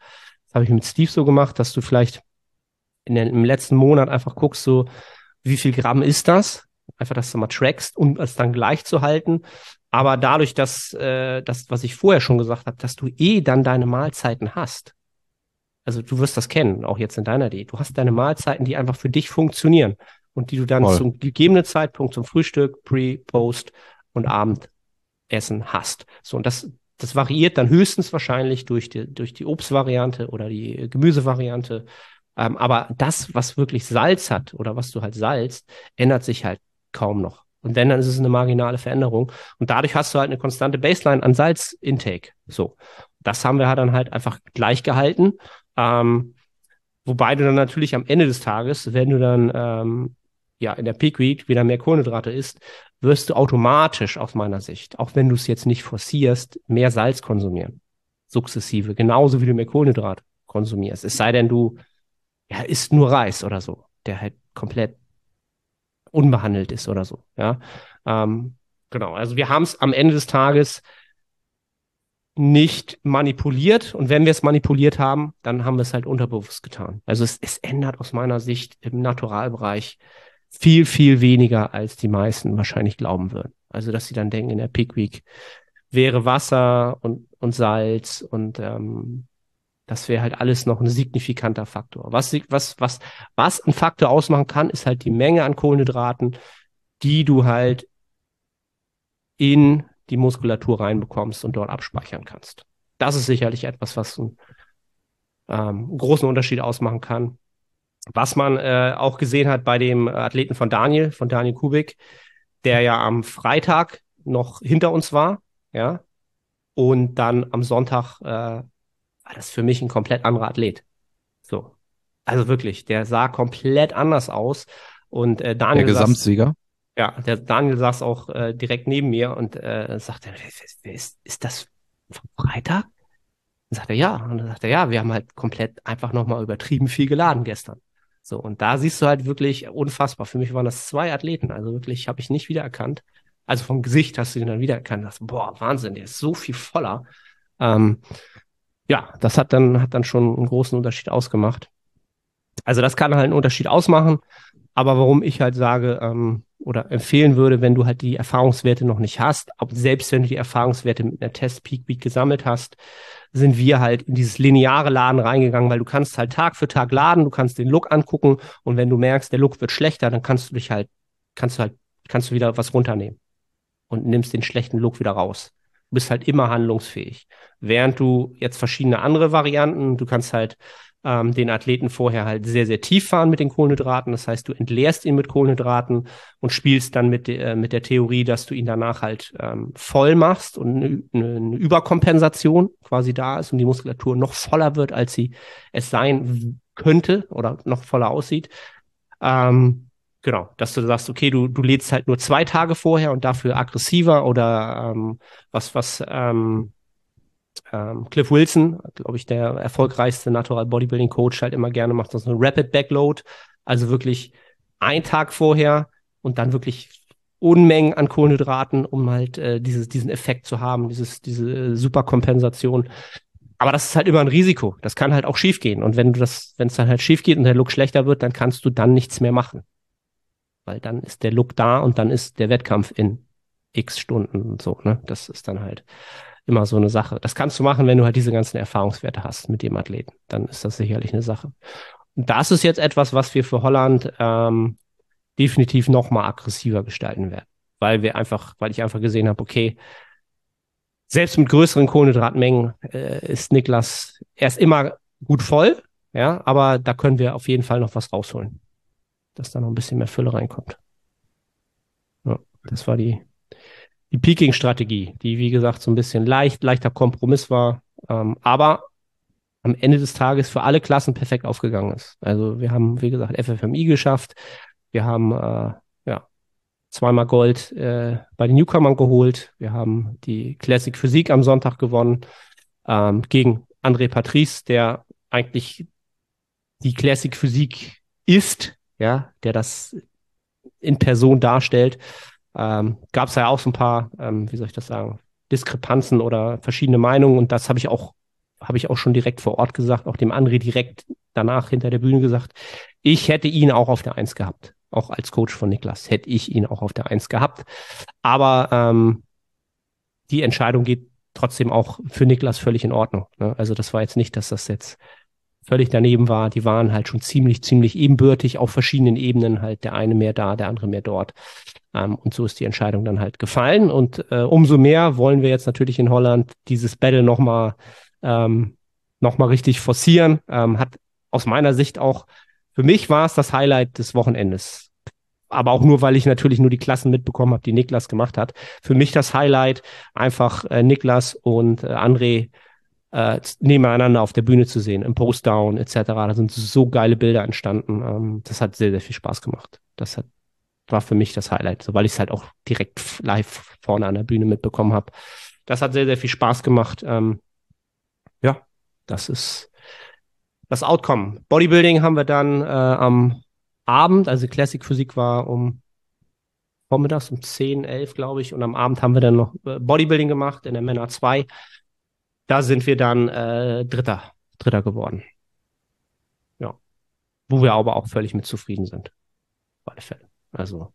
habe ich mit Steve so gemacht, dass du vielleicht in den, im letzten Monat einfach guckst, so, wie viel Gramm ist das? Einfach, dass du mal trackst, um es dann gleich zu halten. Aber dadurch, dass äh, das, was ich vorher schon gesagt habe, dass du eh dann deine Mahlzeiten hast. Also du wirst das kennen, auch jetzt in deiner Diät. Du hast deine Mahlzeiten, die einfach für dich funktionieren und die du dann Voll. zum gegebenen Zeitpunkt zum Frühstück, Pre, Post und Abendessen hast. So, und das das variiert dann höchstens wahrscheinlich durch die, durch die Obstvariante oder die Gemüsevariante. Ähm, aber das, was wirklich Salz hat oder was du halt salzt, ändert sich halt kaum noch. Und wenn, dann ist es eine marginale Veränderung. Und dadurch hast du halt eine konstante Baseline an Salzintake. So. Das haben wir halt dann halt einfach gleich gehalten. Ähm, wobei du dann natürlich am Ende des Tages, wenn du dann ähm, ja in der Peak Week wieder mehr Kohlenhydrate isst, wirst du automatisch aus meiner Sicht, auch wenn du es jetzt nicht forcierst, mehr Salz konsumieren. Sukzessive. Genauso wie du mehr Kohlenhydrat konsumierst. Es sei denn, du ja, isst nur Reis oder so, der halt komplett unbehandelt ist oder so. Ja. Ähm, genau. Also wir haben es am Ende des Tages nicht manipuliert. Und wenn wir es manipuliert haben, dann haben wir es halt unterbewusst getan. Also es, es ändert aus meiner Sicht im Naturalbereich viel, viel weniger, als die meisten wahrscheinlich glauben würden. Also, dass sie dann denken, in der Peak Week wäre Wasser und, und Salz und ähm, das wäre halt alles noch ein signifikanter Faktor. Was, was, was, was ein Faktor ausmachen kann, ist halt die Menge an Kohlenhydraten, die du halt in die Muskulatur reinbekommst und dort abspeichern kannst. Das ist sicherlich etwas, was einen ähm, großen Unterschied ausmachen kann. Was man äh, auch gesehen hat bei dem Athleten von Daniel, von Daniel Kubik, der ja am Freitag noch hinter uns war, ja, und dann am Sonntag äh, war das für mich ein komplett anderer Athlet. So. Also wirklich, der sah komplett anders aus. Und äh, Daniel. Der Gesamtsieger? Saß, ja, der Daniel saß auch äh, direkt neben mir und äh, sagte, ist, ist das vom Freitag? Dann sagt er ja. Und dann sagt er, ja, wir haben halt komplett einfach nochmal übertrieben viel geladen gestern. So, und da siehst du halt wirklich unfassbar. Für mich waren das zwei Athleten, also wirklich habe ich nicht wiedererkannt. Also vom Gesicht hast du ihn dann wiedererkannt. Das, boah, Wahnsinn, der ist so viel voller. Ähm, ja, das hat dann, hat dann schon einen großen Unterschied ausgemacht. Also das kann halt einen Unterschied ausmachen. Aber warum ich halt sage ähm, oder empfehlen würde, wenn du halt die Erfahrungswerte noch nicht hast, auch selbst wenn du die Erfahrungswerte mit einer Test Peak Week gesammelt hast, sind wir halt in dieses lineare Laden reingegangen, weil du kannst halt Tag für Tag laden, du kannst den Look angucken und wenn du merkst, der Look wird schlechter, dann kannst du dich halt, kannst du halt, kannst du wieder was runternehmen und nimmst den schlechten Look wieder raus. Du bist halt immer handlungsfähig. Während du jetzt verschiedene andere Varianten, du kannst halt ähm, den Athleten vorher halt sehr, sehr tief fahren mit den Kohlenhydraten. Das heißt, du entleerst ihn mit Kohlenhydraten und spielst dann mit, de, äh, mit der Theorie, dass du ihn danach halt ähm, voll machst und eine, eine Überkompensation quasi da ist und die Muskulatur noch voller wird, als sie es sein könnte oder noch voller aussieht. Ähm, genau, dass du sagst, okay, du, du lädst halt nur zwei Tage vorher und dafür aggressiver oder ähm, was, was ähm, ähm, Cliff Wilson, glaube ich, der erfolgreichste Natural Bodybuilding Coach halt immer gerne macht, das eine Rapid Backload, also wirklich ein Tag vorher und dann wirklich Unmengen an Kohlenhydraten, um halt äh, dieses, diesen Effekt zu haben, dieses, diese äh, Superkompensation. Aber das ist halt immer ein Risiko. Das kann halt auch schiefgehen. Und wenn du das, wenn es dann halt schief geht und der Look schlechter wird, dann kannst du dann nichts mehr machen. Weil dann ist der Look da und dann ist der Wettkampf in x Stunden und so, ne? Das ist dann halt immer so eine Sache. Das kannst du machen, wenn du halt diese ganzen Erfahrungswerte hast mit dem Athleten. Dann ist das sicherlich eine Sache. Und das ist jetzt etwas, was wir für Holland ähm, definitiv noch mal aggressiver gestalten werden, weil wir einfach, weil ich einfach gesehen habe, okay, selbst mit größeren Kohlenhydratmengen äh, ist Niklas erst immer gut voll, ja, aber da können wir auf jeden Fall noch was rausholen, dass da noch ein bisschen mehr Fülle reinkommt. Ja, das war die die Peaking-Strategie, die wie gesagt so ein bisschen leicht, leichter Kompromiss war, ähm, aber am Ende des Tages für alle Klassen perfekt aufgegangen ist. Also wir haben, wie gesagt, FFMI geschafft, wir haben äh, ja zweimal Gold äh, bei den Newcomern geholt, wir haben die Classic Physik am Sonntag gewonnen ähm, gegen André Patrice, der eigentlich die Classic Physik ist, ja, der das in Person darstellt ähm, gab es ja auch so ein paar, ähm, wie soll ich das sagen, Diskrepanzen oder verschiedene Meinungen und das habe ich auch, habe ich auch schon direkt vor Ort gesagt, auch dem André direkt danach hinter der Bühne gesagt. Ich hätte ihn auch auf der Eins gehabt. Auch als Coach von Niklas hätte ich ihn auch auf der Eins gehabt. Aber ähm, die Entscheidung geht trotzdem auch für Niklas völlig in Ordnung. Ne? Also das war jetzt nicht, dass das jetzt völlig daneben war. Die waren halt schon ziemlich, ziemlich ebenbürtig auf verschiedenen Ebenen, halt der eine mehr da, der andere mehr dort. Ähm, und so ist die Entscheidung dann halt gefallen. Und äh, umso mehr wollen wir jetzt natürlich in Holland dieses Battle nochmal ähm, noch richtig forcieren. Ähm, hat aus meiner Sicht auch, für mich war es das Highlight des Wochenendes. Aber auch nur, weil ich natürlich nur die Klassen mitbekommen habe, die Niklas gemacht hat. Für mich das Highlight, einfach äh, Niklas und äh, André äh, nebeneinander auf der Bühne zu sehen, im Postdown etc. Da sind so geile Bilder entstanden. Ähm, das hat sehr, sehr viel Spaß gemacht. Das hat war für mich das Highlight, so, weil ich es halt auch direkt live vorne an der Bühne mitbekommen habe. Das hat sehr, sehr viel Spaß gemacht. Ähm, ja, das ist das Outcome. Bodybuilding haben wir dann äh, am Abend, also Classic Physik war um vormittags um 10, 11, glaube ich, und am Abend haben wir dann noch äh, Bodybuilding gemacht in der Männer 2. Da sind wir dann äh, Dritter, Dritter geworden. Ja. Wo wir aber auch völlig mit zufrieden sind. Auf alle Fälle. Also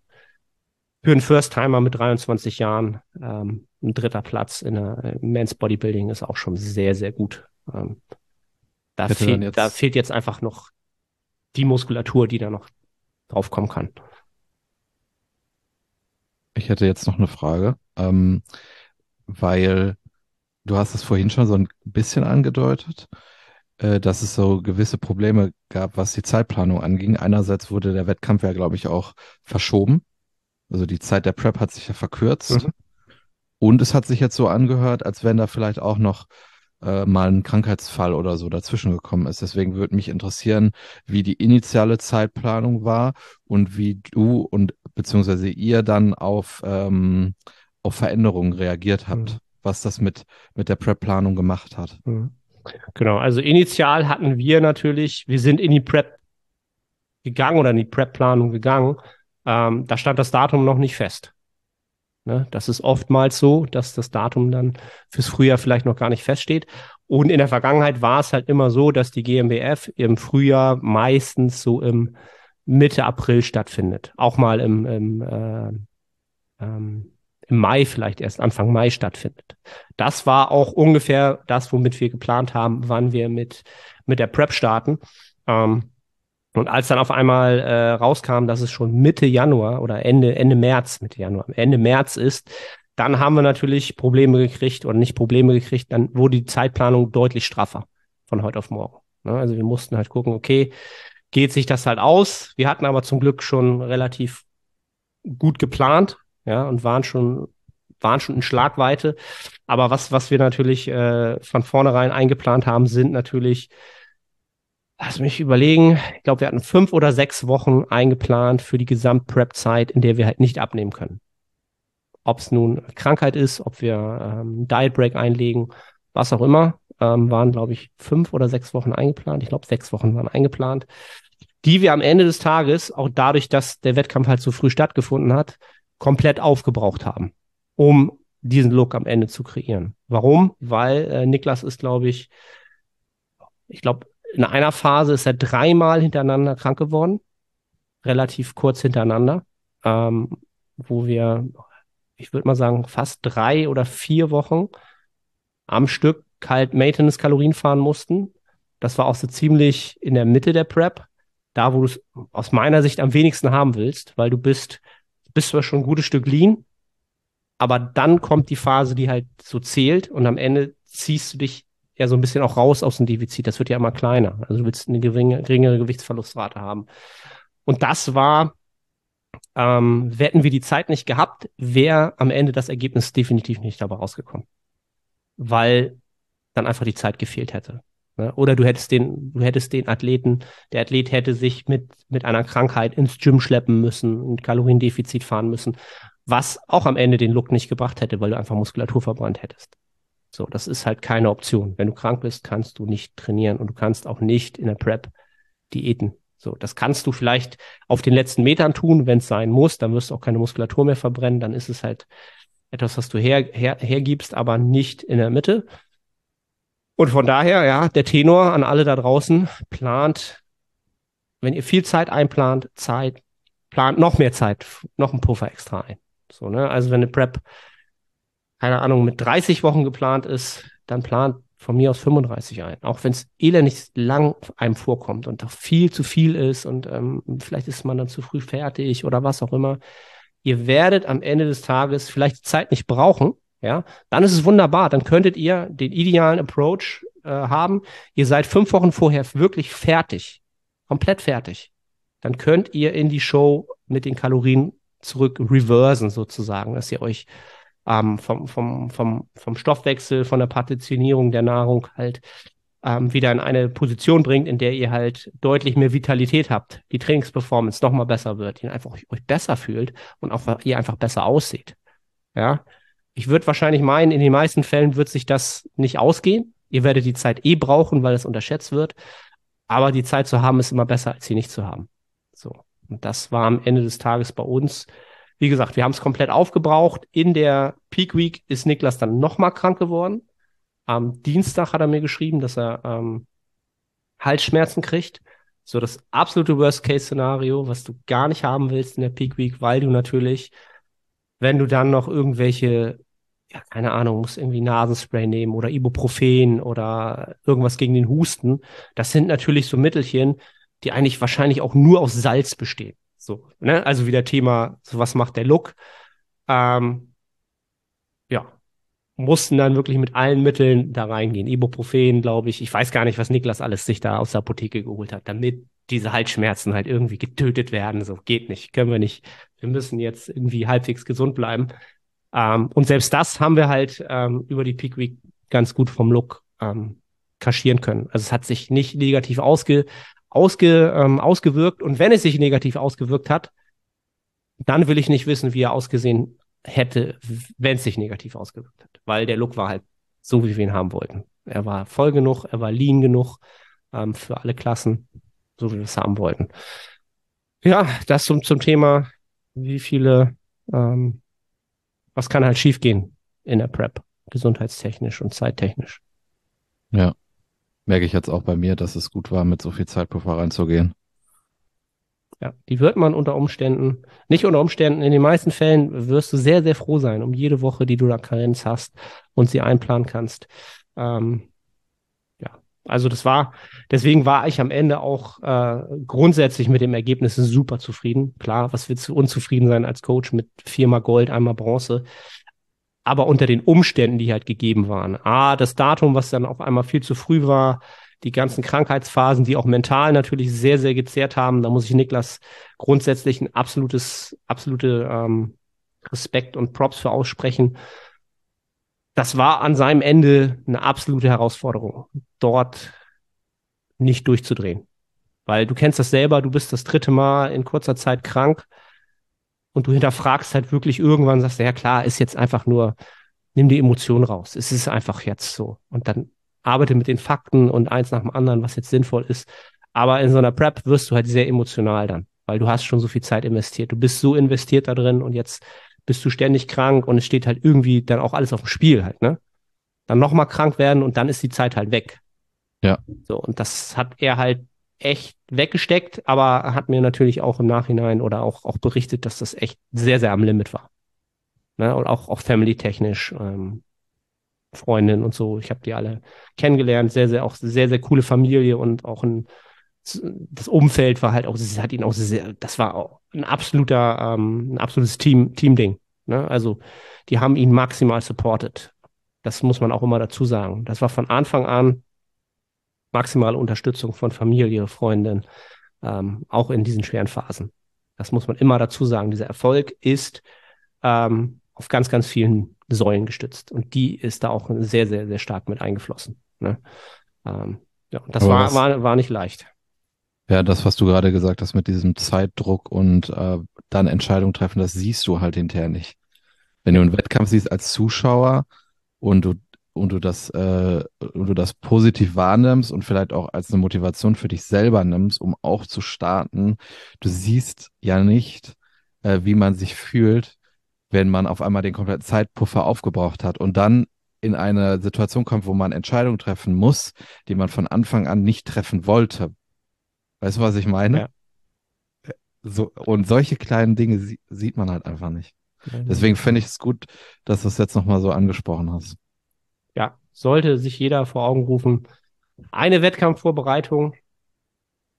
für einen First-Timer mit 23 Jahren ähm, ein dritter Platz in der Men's Bodybuilding ist auch schon sehr, sehr gut. Ähm, da, fehlt, da fehlt jetzt einfach noch die Muskulatur, die da noch draufkommen kann. Ich hätte jetzt noch eine Frage, ähm, weil du hast es vorhin schon so ein bisschen angedeutet. Äh, dass es so gewisse Probleme gab, was die Zeitplanung anging. Einerseits wurde der Wettkampf ja, glaube ich, auch verschoben. Also die Zeit der Prep hat sich ja verkürzt. Mhm. Und es hat sich jetzt so angehört, als wenn da vielleicht auch noch äh, mal ein Krankheitsfall oder so dazwischen gekommen ist. Deswegen würde mich interessieren, wie die initiale Zeitplanung war und wie du und beziehungsweise ihr dann auf, ähm, auf Veränderungen reagiert habt, mhm. Was das mit, mit der Prep-Planung gemacht hat. Mhm. Genau, also initial hatten wir natürlich, wir sind in die Prep gegangen oder in die Prep-Planung gegangen. Ähm, da stand das Datum noch nicht fest. Ne? Das ist oftmals so, dass das Datum dann fürs Frühjahr vielleicht noch gar nicht feststeht. Und in der Vergangenheit war es halt immer so, dass die GmbF im Frühjahr meistens so im Mitte April stattfindet. Auch mal im, im, äh, ähm, im Mai vielleicht erst Anfang Mai stattfindet. Das war auch ungefähr das, womit wir geplant haben, wann wir mit, mit der Prep starten. Ähm, und als dann auf einmal äh, rauskam, dass es schon Mitte Januar oder Ende, Ende März, Mitte Januar, Ende März ist, dann haben wir natürlich Probleme gekriegt oder nicht Probleme gekriegt, dann wurde die Zeitplanung deutlich straffer von heute auf morgen. Ne? Also wir mussten halt gucken, okay, geht sich das halt aus? Wir hatten aber zum Glück schon relativ gut geplant, ja, und waren schon, waren schon in Schlagweite. Aber was, was wir natürlich äh, von vornherein eingeplant haben, sind natürlich Lass mich überlegen. Ich glaube, wir hatten fünf oder sechs Wochen eingeplant für die Gesamt-Prep-Zeit, in der wir halt nicht abnehmen können. Ob es nun Krankheit ist, ob wir ähm, Diet Break einlegen, was auch immer, ähm, waren, glaube ich, fünf oder sechs Wochen eingeplant. Ich glaube, sechs Wochen waren eingeplant, die wir am Ende des Tages, auch dadurch, dass der Wettkampf halt so früh stattgefunden hat, komplett aufgebraucht haben, um diesen Look am Ende zu kreieren. Warum? Weil äh, Niklas ist, glaube ich, ich glaube, in einer Phase ist er dreimal hintereinander krank geworden, relativ kurz hintereinander, ähm, wo wir, ich würde mal sagen, fast drei oder vier Wochen am Stück kalt Maintenance-Kalorien fahren mussten. Das war auch so ziemlich in der Mitte der Prep, da wo du es aus meiner Sicht am wenigsten haben willst, weil du bist, bist zwar schon ein gutes Stück lean, aber dann kommt die Phase, die halt so zählt und am Ende ziehst du dich ja so ein bisschen auch raus aus dem Defizit. Das wird ja immer kleiner. Also du willst eine geringe, geringere Gewichtsverlustrate haben. Und das war, ähm, hätten wir die Zeit nicht gehabt, wäre am Ende das Ergebnis definitiv nicht dabei rausgekommen. Weil dann einfach die Zeit gefehlt hätte. Ne? Oder du hättest den, du hättest den Athleten, der Athlet hätte sich mit, mit einer Krankheit ins Gym schleppen müssen, ein Kaloriendefizit fahren müssen, was auch am Ende den Look nicht gebracht hätte, weil du einfach Muskulatur verbrannt hättest. So, das ist halt keine Option. Wenn du krank bist, kannst du nicht trainieren und du kannst auch nicht in der Prep Diäten. So, das kannst du vielleicht auf den letzten Metern tun, wenn es sein muss. Dann wirst du auch keine Muskulatur mehr verbrennen. Dann ist es halt etwas, was du her, her, hergibst, aber nicht in der Mitte. Und von daher, ja, der Tenor an alle da draußen plant, wenn ihr viel Zeit einplant, Zeit, plant noch mehr Zeit, noch ein Puffer extra ein. So, ne? Also wenn eine Prep keine Ahnung, mit 30 Wochen geplant ist, dann plant von mir aus 35 ein. Auch wenn es elendig lang einem vorkommt und doch viel zu viel ist und ähm, vielleicht ist man dann zu früh fertig oder was auch immer. Ihr werdet am Ende des Tages vielleicht Zeit nicht brauchen, ja, dann ist es wunderbar. Dann könntet ihr den idealen Approach äh, haben. Ihr seid fünf Wochen vorher wirklich fertig, komplett fertig. Dann könnt ihr in die Show mit den Kalorien zurück reversen sozusagen, dass ihr euch ähm, vom, vom, vom, vom Stoffwechsel, von der Partitionierung der Nahrung halt ähm, wieder in eine Position bringt, in der ihr halt deutlich mehr Vitalität habt, die Trainingsperformance noch mal besser wird, ihr einfach euch besser fühlt und auch ihr einfach besser aussieht. Ja, ich würde wahrscheinlich meinen, in den meisten Fällen wird sich das nicht ausgehen. Ihr werdet die Zeit eh brauchen, weil es unterschätzt wird. Aber die Zeit zu haben ist immer besser, als sie nicht zu haben. So. Und das war am Ende des Tages bei uns wie gesagt, wir haben es komplett aufgebraucht. In der Peak Week ist Niklas dann nochmal krank geworden. Am Dienstag hat er mir geschrieben, dass er ähm, Halsschmerzen kriegt. So das absolute Worst-Case-Szenario, was du gar nicht haben willst in der Peak Week, weil du natürlich, wenn du dann noch irgendwelche, ja, keine Ahnung, musst irgendwie Nasenspray nehmen oder Ibuprofen oder irgendwas gegen den Husten, das sind natürlich so Mittelchen, die eigentlich wahrscheinlich auch nur aus Salz bestehen. So, ne? Also wieder Thema, so was macht der Look? Ähm, mussten dann wirklich mit allen Mitteln da reingehen. Ibuprofen, glaube ich. Ich weiß gar nicht, was Niklas alles sich da aus der Apotheke geholt hat, damit diese Halsschmerzen halt irgendwie getötet werden. So geht nicht, können wir nicht. Wir müssen jetzt irgendwie halbwegs gesund bleiben. Ähm, und selbst das haben wir halt ähm, über die Peak Week ganz gut vom Look ähm, kaschieren können. Also es hat sich nicht negativ ausge ausge, ähm, ausgewirkt. Und wenn es sich negativ ausgewirkt hat, dann will ich nicht wissen, wie er ausgesehen hätte, wenn es sich negativ ausgewirkt hat. Weil der Look war halt so, wie wir ihn haben wollten. Er war voll genug, er war lean genug ähm, für alle Klassen, so wie wir es haben wollten. Ja, das zum, zum Thema, wie viele, ähm, was kann halt schiefgehen in der Prep, gesundheitstechnisch und zeittechnisch. Ja. Merke ich jetzt auch bei mir, dass es gut war, mit so viel Zeitpuffer reinzugehen. Ja, die wird man unter Umständen, nicht unter Umständen, in den meisten Fällen wirst du sehr, sehr froh sein um jede Woche, die du da Karenz hast und sie einplanen kannst. Ähm, ja, also das war, deswegen war ich am Ende auch äh, grundsätzlich mit dem Ergebnis super zufrieden. Klar, was willst du unzufrieden sein als Coach mit viermal Gold, einmal Bronze? aber unter den Umständen, die halt gegeben waren. A, das Datum, was dann auf einmal viel zu früh war, die ganzen Krankheitsphasen, die auch mental natürlich sehr, sehr gezehrt haben. Da muss ich Niklas grundsätzlich ein absolutes, absolute ähm, Respekt und Props für aussprechen. Das war an seinem Ende eine absolute Herausforderung, dort nicht durchzudrehen. Weil du kennst das selber, du bist das dritte Mal in kurzer Zeit krank und du hinterfragst halt wirklich irgendwann, sagst du, ja klar, ist jetzt einfach nur, nimm die Emotion raus. Es ist einfach jetzt so. Und dann arbeite mit den Fakten und eins nach dem anderen, was jetzt sinnvoll ist. Aber in so einer Prep wirst du halt sehr emotional dann, weil du hast schon so viel Zeit investiert. Du bist so investiert da drin und jetzt bist du ständig krank und es steht halt irgendwie dann auch alles auf dem Spiel halt, ne? Dann nochmal krank werden und dann ist die Zeit halt weg. Ja. So, und das hat er halt echt weggesteckt, aber hat mir natürlich auch im Nachhinein oder auch, auch berichtet, dass das echt sehr, sehr am Limit war. Ne? Und auch, auch family-technisch, ähm, Freundin und so. Ich habe die alle kennengelernt, sehr, sehr, auch sehr, sehr coole Familie und auch ein, das Umfeld war halt auch, das hat ihn auch sehr, das war auch ein absoluter, ähm, ein absolutes Team, Team-Ding. Ne? Also, die haben ihn maximal supported. Das muss man auch immer dazu sagen. Das war von Anfang an maximale Unterstützung von Familie, Freundin, ähm, auch in diesen schweren Phasen. Das muss man immer dazu sagen. Dieser Erfolg ist ähm, auf ganz, ganz vielen Säulen gestützt. Und die ist da auch sehr, sehr, sehr stark mit eingeflossen. Ne? Ähm, ja, das war, war, war nicht leicht. Ja, das, was du gerade gesagt hast mit diesem Zeitdruck und äh, dann Entscheidungen treffen, das siehst du halt hinterher nicht. Wenn du einen Wettkampf siehst als Zuschauer und du und du das äh, und du das positiv wahrnimmst und vielleicht auch als eine Motivation für dich selber nimmst, um auch zu starten, du siehst ja nicht, äh, wie man sich fühlt, wenn man auf einmal den kompletten Zeitpuffer aufgebraucht hat und dann in eine Situation kommt, wo man Entscheidungen treffen muss, die man von Anfang an nicht treffen wollte. Weißt du, was ich meine? Ja. So, und solche kleinen Dinge sie sieht man halt einfach nicht. Deswegen finde ich es gut, dass du es jetzt nochmal so angesprochen hast ja, sollte sich jeder vor Augen rufen. Eine Wettkampfvorbereitung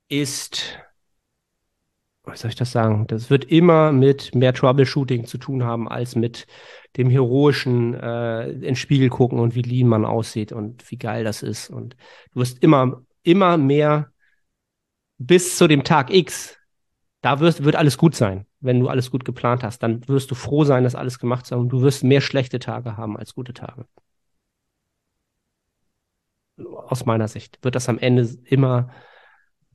ist, was soll ich das sagen? Das wird immer mit mehr Troubleshooting zu tun haben als mit dem heroischen äh, ins Spiegel gucken und wie lean man aussieht und wie geil das ist. Und du wirst immer, immer mehr bis zu dem Tag X. Da wirst, wird alles gut sein, wenn du alles gut geplant hast. Dann wirst du froh sein, dass alles gemacht ist. Und du wirst mehr schlechte Tage haben als gute Tage aus meiner Sicht, wird das am Ende immer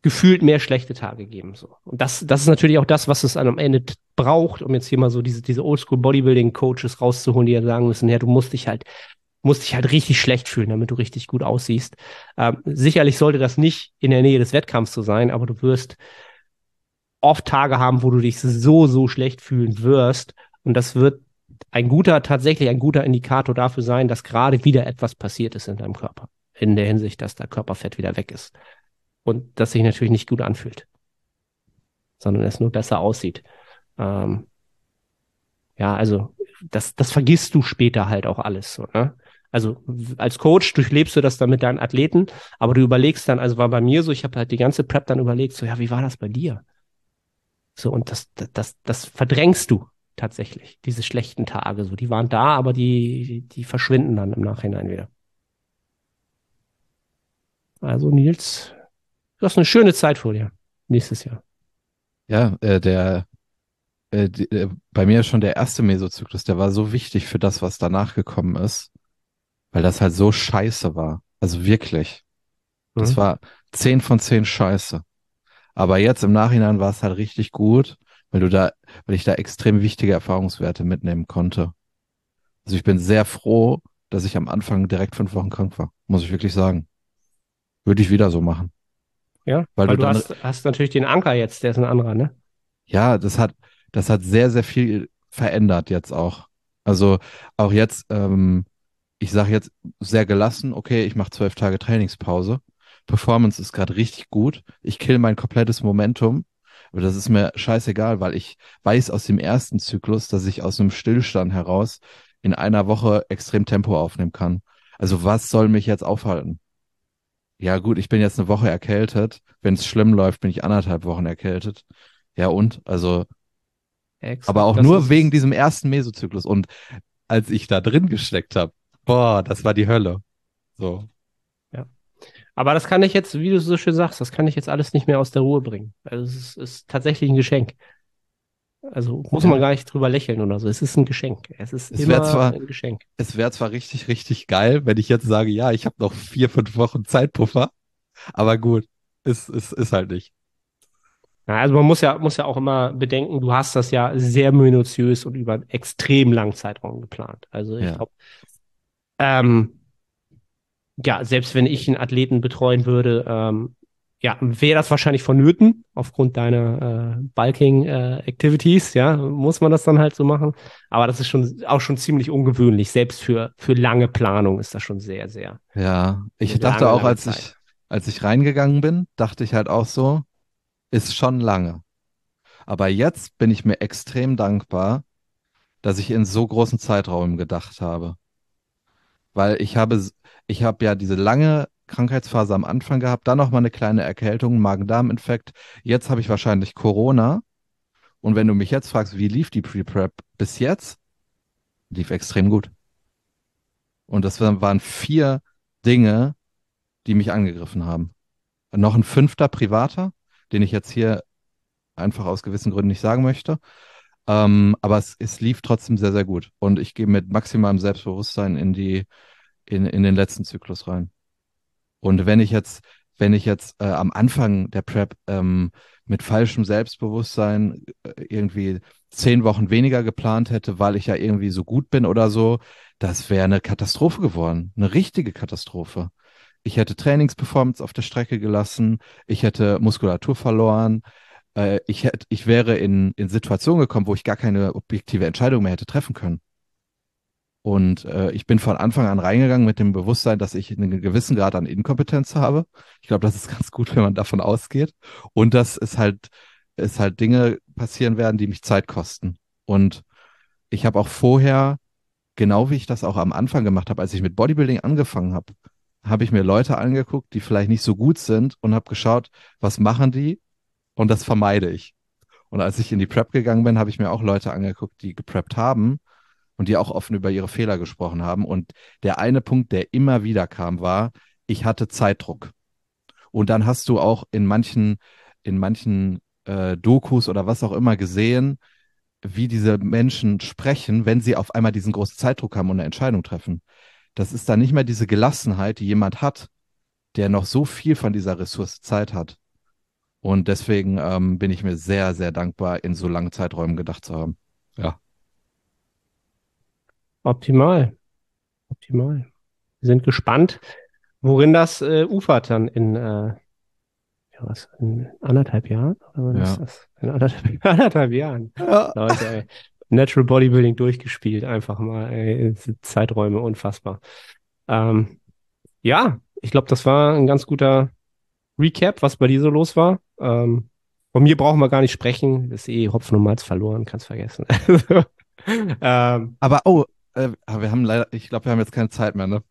gefühlt mehr schlechte Tage geben. So. Und das, das ist natürlich auch das, was es am Ende braucht, um jetzt hier mal so diese, diese Oldschool Bodybuilding Coaches rauszuholen, die ja sagen müssen, ja, du musst dich halt, musst dich halt richtig schlecht fühlen, damit du richtig gut aussiehst. Ähm, sicherlich sollte das nicht in der Nähe des Wettkampfs so sein, aber du wirst oft Tage haben, wo du dich so, so schlecht fühlen wirst. Und das wird ein guter, tatsächlich ein guter Indikator dafür sein, dass gerade wieder etwas passiert ist in deinem Körper in der Hinsicht, dass da Körperfett wieder weg ist. Und das sich natürlich nicht gut anfühlt, sondern es nur besser aussieht. Ähm, ja, also das, das vergisst du später halt auch alles. So, ne? Also als Coach durchlebst du das dann mit deinen Athleten, aber du überlegst dann, also war bei mir so, ich habe halt die ganze Prep dann überlegt, so ja, wie war das bei dir? So und das, das, das, das verdrängst du tatsächlich, diese schlechten Tage. So, die waren da, aber die, die verschwinden dann im Nachhinein wieder. Also Nils, du hast eine schöne Zeit vor dir nächstes Jahr. Ja, äh, der äh, die, äh, bei mir schon der erste Mesozyklus, der war so wichtig für das, was danach gekommen ist, weil das halt so scheiße war. Also wirklich. Das mhm. war zehn von zehn scheiße. Aber jetzt im Nachhinein war es halt richtig gut, weil du da, weil ich da extrem wichtige Erfahrungswerte mitnehmen konnte. Also ich bin sehr froh, dass ich am Anfang direkt fünf Wochen krank war, muss ich wirklich sagen. Würde ich wieder so machen. Ja, weil, weil du, du hast, hast, natürlich den Anker jetzt, der ist ein anderer, ne? Ja, das hat, das hat sehr, sehr viel verändert jetzt auch. Also auch jetzt, ähm, ich sage jetzt sehr gelassen, okay, ich mache zwölf Tage Trainingspause. Performance ist gerade richtig gut. Ich kill mein komplettes Momentum. Aber das ist mir scheißegal, weil ich weiß aus dem ersten Zyklus, dass ich aus einem Stillstand heraus in einer Woche extrem Tempo aufnehmen kann. Also was soll mich jetzt aufhalten? Ja gut, ich bin jetzt eine Woche erkältet. Wenn es schlimm läuft, bin ich anderthalb Wochen erkältet. Ja und? Also, Exakt. aber auch nur wegen diesem ersten Mesozyklus. Und als ich da drin gesteckt habe, boah, das war die Hölle. So. Aber das kann ich jetzt, wie du so schön sagst, das kann ich jetzt alles nicht mehr aus der Ruhe bringen. Also es ist, ist tatsächlich ein Geschenk. Also muss man gar nicht drüber lächeln oder so. Es ist ein Geschenk. Es ist Es immer zwar- ein Geschenk. Es wäre zwar richtig, richtig geil, wenn ich jetzt sage, ja, ich habe noch vier, fünf Wochen Zeitpuffer, aber gut, ist, ist, ist halt nicht. Ja, also man muss ja, muss ja auch immer bedenken, du hast das ja sehr minutiös und über einen extrem langen Zeitraum geplant. Also ich Ja. glaube, ähm, ja, selbst wenn ich einen Athleten betreuen würde, ähm, ja, wäre das wahrscheinlich vonnöten, aufgrund deiner äh, Bulking äh, Activities, ja, muss man das dann halt so machen. Aber das ist schon auch schon ziemlich ungewöhnlich. Selbst für, für lange Planung ist das schon sehr, sehr. Ja, ich dachte lange, auch, lange als Zeit. ich, als ich reingegangen bin, dachte ich halt auch so, ist schon lange. Aber jetzt bin ich mir extrem dankbar, dass ich in so großen Zeiträumen gedacht habe. Weil ich habe, ich habe ja diese lange Krankheitsphase am Anfang gehabt, dann noch mal eine kleine Erkältung, Magen-Darm-Infekt. Jetzt habe ich wahrscheinlich Corona. Und wenn du mich jetzt fragst, wie lief die Pre-Prep bis jetzt, lief extrem gut. Und das waren vier Dinge, die mich angegriffen haben. Noch ein fünfter privater, den ich jetzt hier einfach aus gewissen Gründen nicht sagen möchte. Ähm, aber es, es lief trotzdem sehr, sehr gut. Und ich gehe mit maximalem Selbstbewusstsein in die, in, in den letzten Zyklus rein. Und wenn ich jetzt, wenn ich jetzt äh, am Anfang der Prep ähm, mit falschem Selbstbewusstsein äh, irgendwie zehn Wochen weniger geplant hätte, weil ich ja irgendwie so gut bin oder so, das wäre eine Katastrophe geworden. Eine richtige Katastrophe. Ich hätte Trainingsperformance auf der Strecke gelassen, ich hätte Muskulatur verloren, äh, ich hätte, ich wäre in, in Situationen gekommen, wo ich gar keine objektive Entscheidung mehr hätte treffen können. Und äh, ich bin von Anfang an reingegangen mit dem Bewusstsein, dass ich einen gewissen Grad an Inkompetenz habe. Ich glaube, das ist ganz gut, wenn man davon ausgeht. Und dass es halt, es halt Dinge passieren werden, die mich Zeit kosten. Und ich habe auch vorher, genau wie ich das auch am Anfang gemacht habe, als ich mit Bodybuilding angefangen habe, habe ich mir Leute angeguckt, die vielleicht nicht so gut sind und habe geschaut, was machen die? Und das vermeide ich. Und als ich in die Prep gegangen bin, habe ich mir auch Leute angeguckt, die gepreppt haben und die auch offen über ihre Fehler gesprochen haben. Und der eine Punkt, der immer wieder kam, war, ich hatte Zeitdruck. Und dann hast du auch in manchen, in manchen äh, Dokus oder was auch immer gesehen, wie diese Menschen sprechen, wenn sie auf einmal diesen großen Zeitdruck haben und eine Entscheidung treffen. Das ist dann nicht mehr diese Gelassenheit, die jemand hat, der noch so viel von dieser Ressource Zeit hat. Und deswegen ähm, bin ich mir sehr, sehr dankbar, in so langen Zeiträumen gedacht zu haben. Ja. Optimal. Optimal. Wir sind gespannt, worin das äh, ufert dann in, äh, ja, was, in anderthalb Jahren? Oder wann Ja. ist das? In anderthalb, anderthalb Jahren. Ja. Leute, ey. Natural Bodybuilding durchgespielt, einfach mal, ey, Zeiträume, unfassbar. Ähm, ja, ich glaube, das war ein ganz guter Recap, was bei dir so los war. Ähm, von mir brauchen wir gar nicht sprechen, das ist eh Hopfen und Malz verloren, kannst vergessen. ähm, Aber oh, äh, wir haben leider, ich glaube, wir haben jetzt keine Zeit mehr, ne?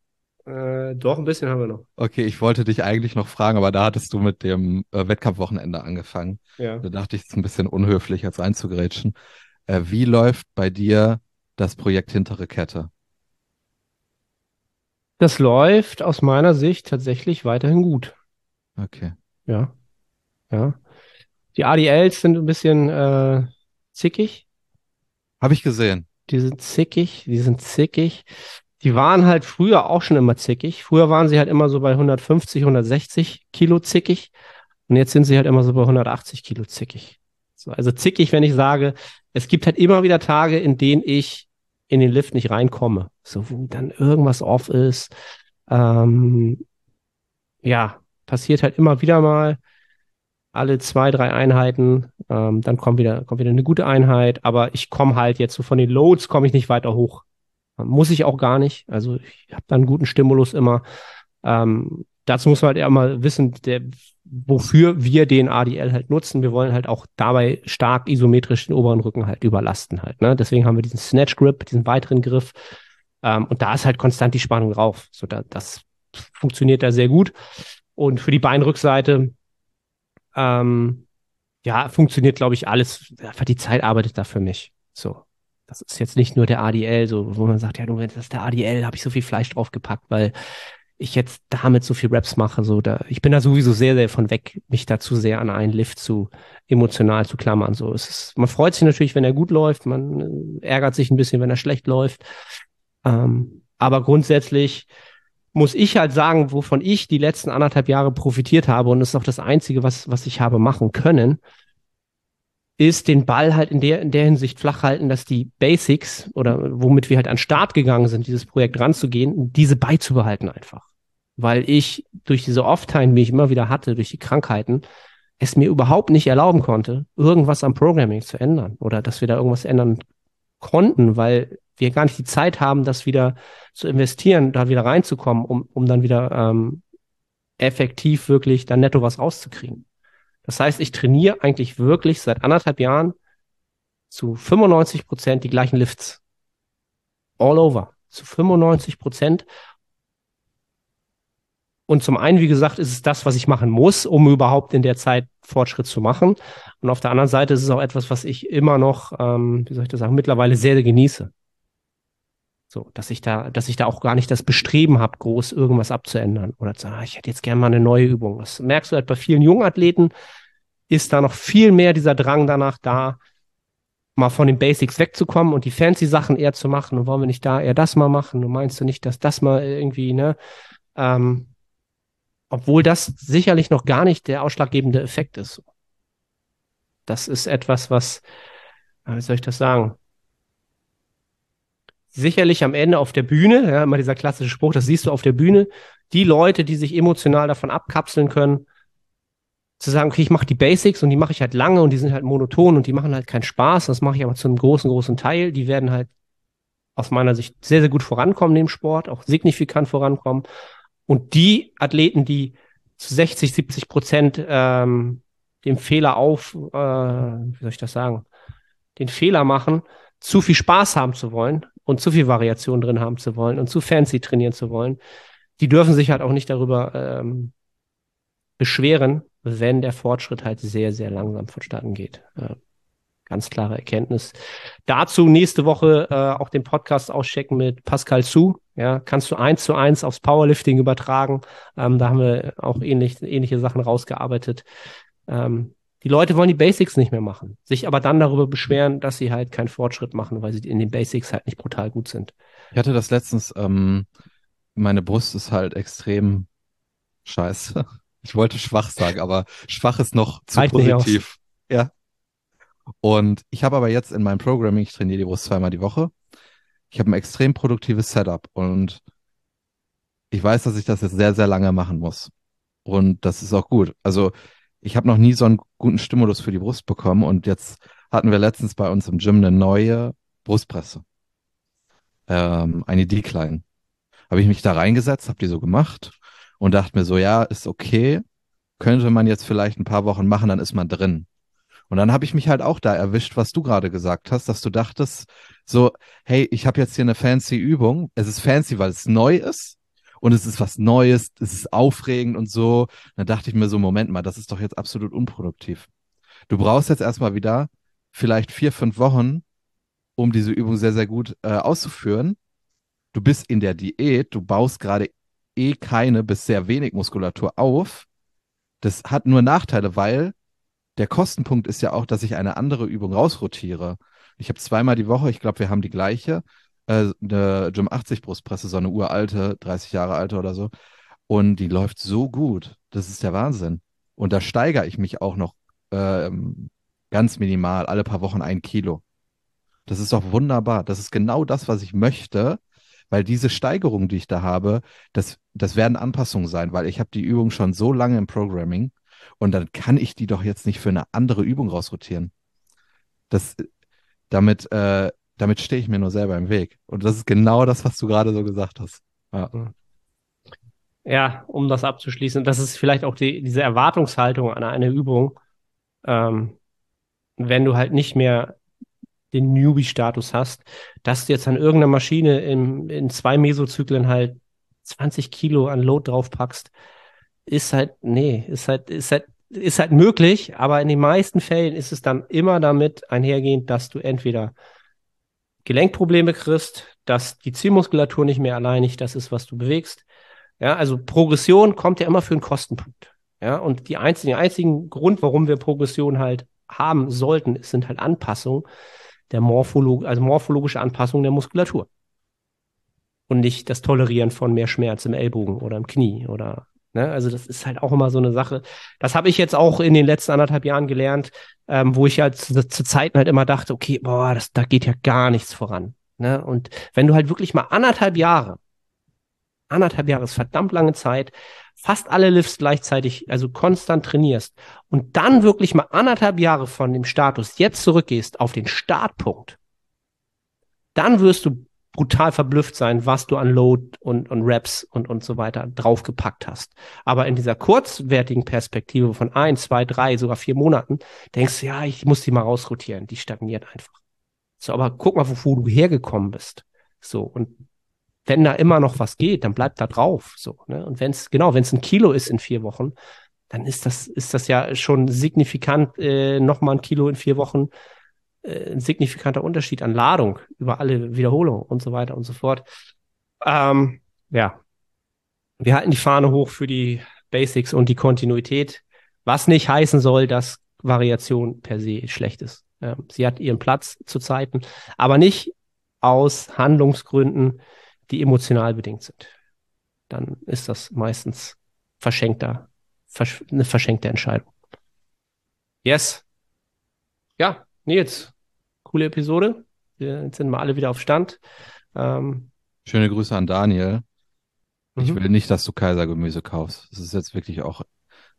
äh, doch, ein bisschen haben wir noch. Okay, ich wollte dich eigentlich noch fragen, aber da hattest du mit dem äh, Wettkampfwochenende angefangen. Ja. Da dachte ich, es ist ein bisschen unhöflich, jetzt reinzugrätschen. Äh, wie läuft bei dir das Projekt Hintere Kette? Das läuft aus meiner Sicht tatsächlich weiterhin gut. Okay. Ja. Ja. Die ADLs sind ein bisschen äh, zickig. Habe ich gesehen. Die sind zickig, die sind zickig. Die waren halt früher auch schon immer zickig. Früher waren sie halt immer so bei 150, 160 Kilo zickig. Und jetzt sind sie halt immer so bei 180 Kilo zickig. So, also zickig, wenn ich sage, es gibt halt immer wieder Tage, in denen ich in den Lift nicht reinkomme. So, wo dann irgendwas off ist. Ähm, ja, passiert halt immer wieder mal. Alle zwei, drei Einheiten, ähm, dann kommt wieder, kommt wieder eine gute Einheit, aber ich komme halt jetzt so von den Loads komme ich nicht weiter hoch. Muss ich auch gar nicht. Also ich habe da einen guten Stimulus immer. Ähm, dazu muss man halt mal wissen, der, wofür wir den ADL halt nutzen. Wir wollen halt auch dabei stark isometrisch den oberen Rücken halt überlasten halt. Ne? Deswegen haben wir diesen Snatch Grip, diesen weiteren Griff. Ähm, und da ist halt konstant die Spannung drauf. So, da, das funktioniert da sehr gut. Und für die Beinrückseite, ähm, ja, funktioniert, glaube ich, alles. Einfach die Zeit arbeitet da für mich. So. Das ist jetzt nicht nur der ADL, so, wo man sagt, ja, du, das ist der ADL, habe ich so viel Fleisch draufgepackt, weil ich jetzt damit so viel Raps mache, so da, ich bin da sowieso sehr, sehr von weg, mich dazu sehr an einen Lift zu emotional zu klammern. So es ist, man freut sich natürlich, wenn er gut läuft, man äh, ärgert sich ein bisschen, wenn er schlecht läuft. Ähm, aber grundsätzlich muss ich halt sagen, wovon ich die letzten anderthalb Jahre profitiert habe, und das ist auch das Einzige, was, was ich habe machen können, ist den Ball halt in der, in der Hinsicht flach halten, dass die Basics oder womit wir halt an Start gegangen sind, dieses Projekt ranzugehen, diese beizubehalten einfach. Weil ich durch diese Off-Time, die ich immer wieder hatte, durch die Krankheiten, es mir überhaupt nicht erlauben konnte, irgendwas am Programming zu ändern oder dass wir da irgendwas ändern konnten, weil wir gar nicht die Zeit haben, das wieder zu investieren, da wieder reinzukommen, um, um dann wieder ähm, effektiv wirklich dann netto was rauszukriegen. Das heißt, ich trainiere eigentlich wirklich seit anderthalb Jahren zu 95 Prozent die gleichen Lifts. All over. Zu 95 Prozent. Und zum einen, wie gesagt, ist es das, was ich machen muss, um überhaupt in der Zeit Fortschritt zu machen. Und auf der anderen Seite ist es auch etwas, was ich immer noch, ähm, wie soll ich das sagen, mittlerweile sehr, sehr genieße. So, dass ich da, dass ich da auch gar nicht das Bestreben habe, groß irgendwas abzuändern oder zu sagen, ah, ich hätte jetzt gerne mal eine neue Übung. Das merkst du halt bei vielen Jungathleten, ist da noch viel mehr dieser Drang danach da, mal von den Basics wegzukommen und die fancy Sachen eher zu machen. Und wollen wir nicht da eher das mal machen? Du meinst du nicht, dass das mal irgendwie, ne? Ähm, obwohl das sicherlich noch gar nicht der ausschlaggebende Effekt ist. Das ist etwas, was, wie soll ich das sagen? Sicherlich am Ende auf der Bühne, ja, immer dieser klassische Spruch, das siehst du auf der Bühne, die Leute, die sich emotional davon abkapseln können, zu sagen, okay, ich mache die Basics und die mache ich halt lange und die sind halt monoton und die machen halt keinen Spaß, das mache ich aber zu einem großen, großen Teil, die werden halt aus meiner Sicht sehr, sehr gut vorankommen im Sport, auch signifikant vorankommen. Und die Athleten, die zu 60, 70 Prozent ähm, dem Fehler auf, äh, wie soll ich das sagen, den Fehler machen, zu viel Spaß haben zu wollen, und zu viel Variation drin haben zu wollen und zu fancy trainieren zu wollen, die dürfen sich halt auch nicht darüber ähm, beschweren, wenn der Fortschritt halt sehr, sehr langsam vonstatten geht. Äh, ganz klare Erkenntnis. Dazu nächste Woche äh, auch den Podcast auschecken mit Pascal Su. Ja, kannst du eins zu eins aufs Powerlifting übertragen. Ähm, da haben wir auch ähnlich, ähnliche Sachen rausgearbeitet. Ähm, die Leute wollen die Basics nicht mehr machen, sich aber dann darüber beschweren, dass sie halt keinen Fortschritt machen, weil sie in den Basics halt nicht brutal gut sind. Ich hatte das letztens, ähm, meine Brust ist halt extrem scheiße. Ich wollte schwach sagen, aber schwach ist noch zu halt positiv. Ja. Und ich habe aber jetzt in meinem Programming, ich trainiere die Brust zweimal die Woche. Ich habe ein extrem produktives Setup und ich weiß, dass ich das jetzt sehr, sehr lange machen muss. Und das ist auch gut. Also ich habe noch nie so einen guten Stimulus für die Brust bekommen und jetzt hatten wir letztens bei uns im Gym eine neue Brustpresse. Ähm, eine Decline. Habe ich mich da reingesetzt, habe die so gemacht und dachte mir so, ja, ist okay. Könnte man jetzt vielleicht ein paar Wochen machen, dann ist man drin. Und dann habe ich mich halt auch da erwischt, was du gerade gesagt hast, dass du dachtest, so, hey, ich habe jetzt hier eine fancy Übung. Es ist fancy, weil es neu ist und es ist was Neues, es ist aufregend und so. Da dachte ich mir so, Moment mal, das ist doch jetzt absolut unproduktiv. Du brauchst jetzt erstmal wieder vielleicht vier, fünf Wochen, um diese Übung sehr, sehr gut äh, auszuführen. Du bist in der Diät, du baust gerade eh keine bis sehr wenig Muskulatur auf. Das hat nur Nachteile, weil der Kostenpunkt ist ja auch, dass ich eine andere Übung rausrotiere. Ich habe zweimal die Woche, ich glaube, wir haben die gleiche, äh, eine Gym 80 Brustpresse, so eine uralte, 30 Jahre alte oder so. Und die läuft so gut. Das ist der Wahnsinn. Und da steigere ich mich auch noch ähm, ganz minimal, alle paar Wochen ein Kilo. Das ist doch wunderbar. Das ist genau das, was ich möchte, weil diese Steigerung, die ich da habe, das, das werden Anpassungen sein, weil ich habe die Übung schon so lange im Programming und dann kann ich die doch jetzt nicht für eine andere Übung rausrotieren. Das, damit äh, damit stehe ich mir nur selber im Weg. Und das ist genau das, was du gerade so gesagt hast. Ja. Ja, um das abzuschließen, das ist vielleicht auch die, diese Erwartungshaltung an eine Übung, ähm, wenn du halt nicht mehr den Newbie-Status hast, dass du jetzt an irgendeiner Maschine in, in zwei Mesozyklen halt 20 Kilo an Load draufpackst, ist halt, nee, ist halt, ist halt, ist halt möglich, aber in den meisten Fällen ist es dann immer damit einhergehend, dass du entweder Gelenkprobleme kriegst, dass die Zielmuskulatur nicht mehr alleinig das ist, was du bewegst. Ja, also Progression kommt ja immer für einen Kostenpunkt. Ja, und die einzigen, einzigen Grund, warum wir Progression halt haben sollten, sind halt Anpassungen der Morpholog also morphologische Anpassung der Muskulatur. Und nicht das Tolerieren von mehr Schmerz im Ellbogen oder im Knie oder Ne? Also das ist halt auch immer so eine Sache. Das habe ich jetzt auch in den letzten anderthalb Jahren gelernt, ähm, wo ich halt zu, zu, Zeiten halt immer dachte, okay, boah, das, da geht ja gar nichts voran. Ne? Und wenn du halt wirklich mal anderthalb Jahre, anderthalb Jahre ist verdammt lange Zeit, fast alle Lifts gleichzeitig, also konstant trainierst und dann wirklich mal anderthalb Jahre von dem Status jetzt zurückgehst auf den Startpunkt, dann wirst du brutal verblüfft sein, was du an Load und, und Raps und, und so weiter draufgepackt hast. Aber in dieser kurzwertigen Perspektive von ein, zwei, drei, sogar vier Monaten, denkst du, ja, ich muss die mal rausrotieren. Die stagniert einfach. So, aber guck mal, wo du hergekommen bist. So, und wenn da immer noch was geht, dann bleibt da drauf. So, ne? Und wenn es, genau, wenn es ein Kilo ist in vier Wochen, dann ist das, ist das ja schon signifikant äh, nochmal ein Kilo in vier Wochen äh, ein signifikanter Unterschied an Ladung über alle Wiederholungen und so weiter und so fort. Ähm, ja, wir halten die Fahne hoch für die Basics und die Kontinuität, was nicht heißen soll, dass Variation per se schlecht ist. Ähm, sie hat ihren Platz zu Zeiten, aber nicht aus Handlungsgründen, die emotional bedingt sind. Dann ist das meistens verschenkter, versch eine verschenkte Entscheidung. Yes. Ja, Nils, coole Episode. Wir sind mal alle wieder auf Stand. Ähm, Schöne Grüße an Daniel. Ich mhm. will nicht, dass du Kaisergemüse kaufst. Das ist jetzt wirklich auch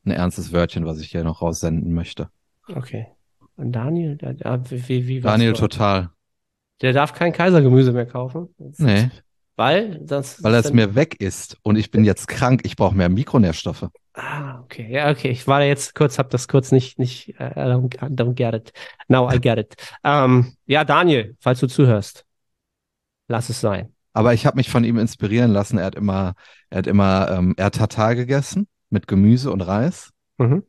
ein ernstes Wörtchen, was ich hier noch raussenden möchte. Okay. Und Daniel, der, der, wie, wie Daniel total. Der darf kein Kaisergemüse mehr kaufen. Das nee. Weil, das, weil es mir weg ist und ich bin jetzt krank. Ich brauche mehr Mikronährstoffe. Ah, okay. Ja, okay. Ich war jetzt kurz, habe das kurz nicht, nicht, uh, don't, don't get it. Now I get it. Ähm, ja, Daniel, falls du zuhörst, lass es sein. Aber ich habe mich von ihm inspirieren lassen. Er hat immer, er hat immer, ähm, er hat Tatar gegessen mit Gemüse und Reis. Mhm.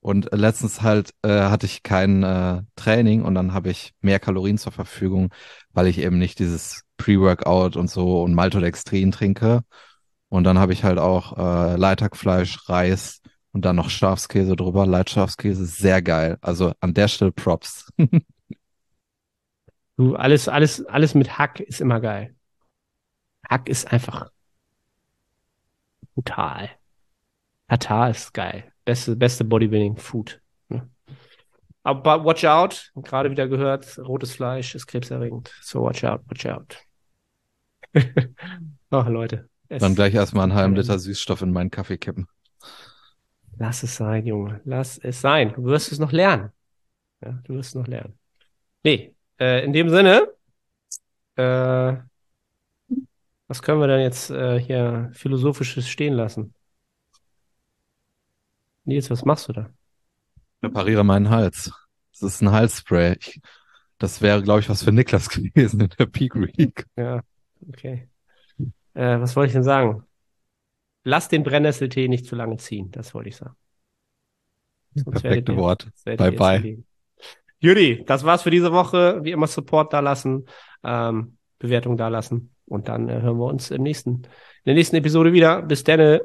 Und letztens halt äh, hatte ich kein äh, Training und dann habe ich mehr Kalorien zur Verfügung, weil ich eben nicht dieses Pre-Workout und so und Maltodextrin trinke. Und dann habe ich halt auch äh, Leithackfleisch, Reis und dann noch Schafskäse drüber. Leitschafskäse, sehr geil. Also an der Stelle Props. du, alles, alles, alles mit Hack ist immer geil. Hack ist einfach brutal. Tatar ist geil. Beste, beste Bodybuilding-Food. Ne? Aber watch out. Gerade wieder gehört, rotes Fleisch ist krebserregend. So watch out, watch out. Ach, Leute. Dann gleich erstmal einen halben Liter Süßstoff in meinen Kaffee kippen. Lass es sein, Junge. Lass es sein. Du wirst es noch lernen. Ja, du wirst es noch lernen. Nee, äh, in dem Sinne, äh, was können wir denn jetzt äh, hier philosophisches stehen lassen? Nils, was machst du da? Ich repariere meinen Hals. Das ist ein Halsspray. Ich, das wäre, glaube ich, was für Niklas gewesen in der Peak Week. Ja, okay. Äh, was wollte ich denn sagen? Lass den Brennnesseltee nicht zu lange ziehen, das wollte ich sagen. Sonst Perfekte Wort. Bye bye. Judy, das war's für diese Woche. Wie immer Support da lassen, ähm, Bewertung da lassen und dann äh, hören wir uns im nächsten, in der nächsten Episode wieder. Bis dann.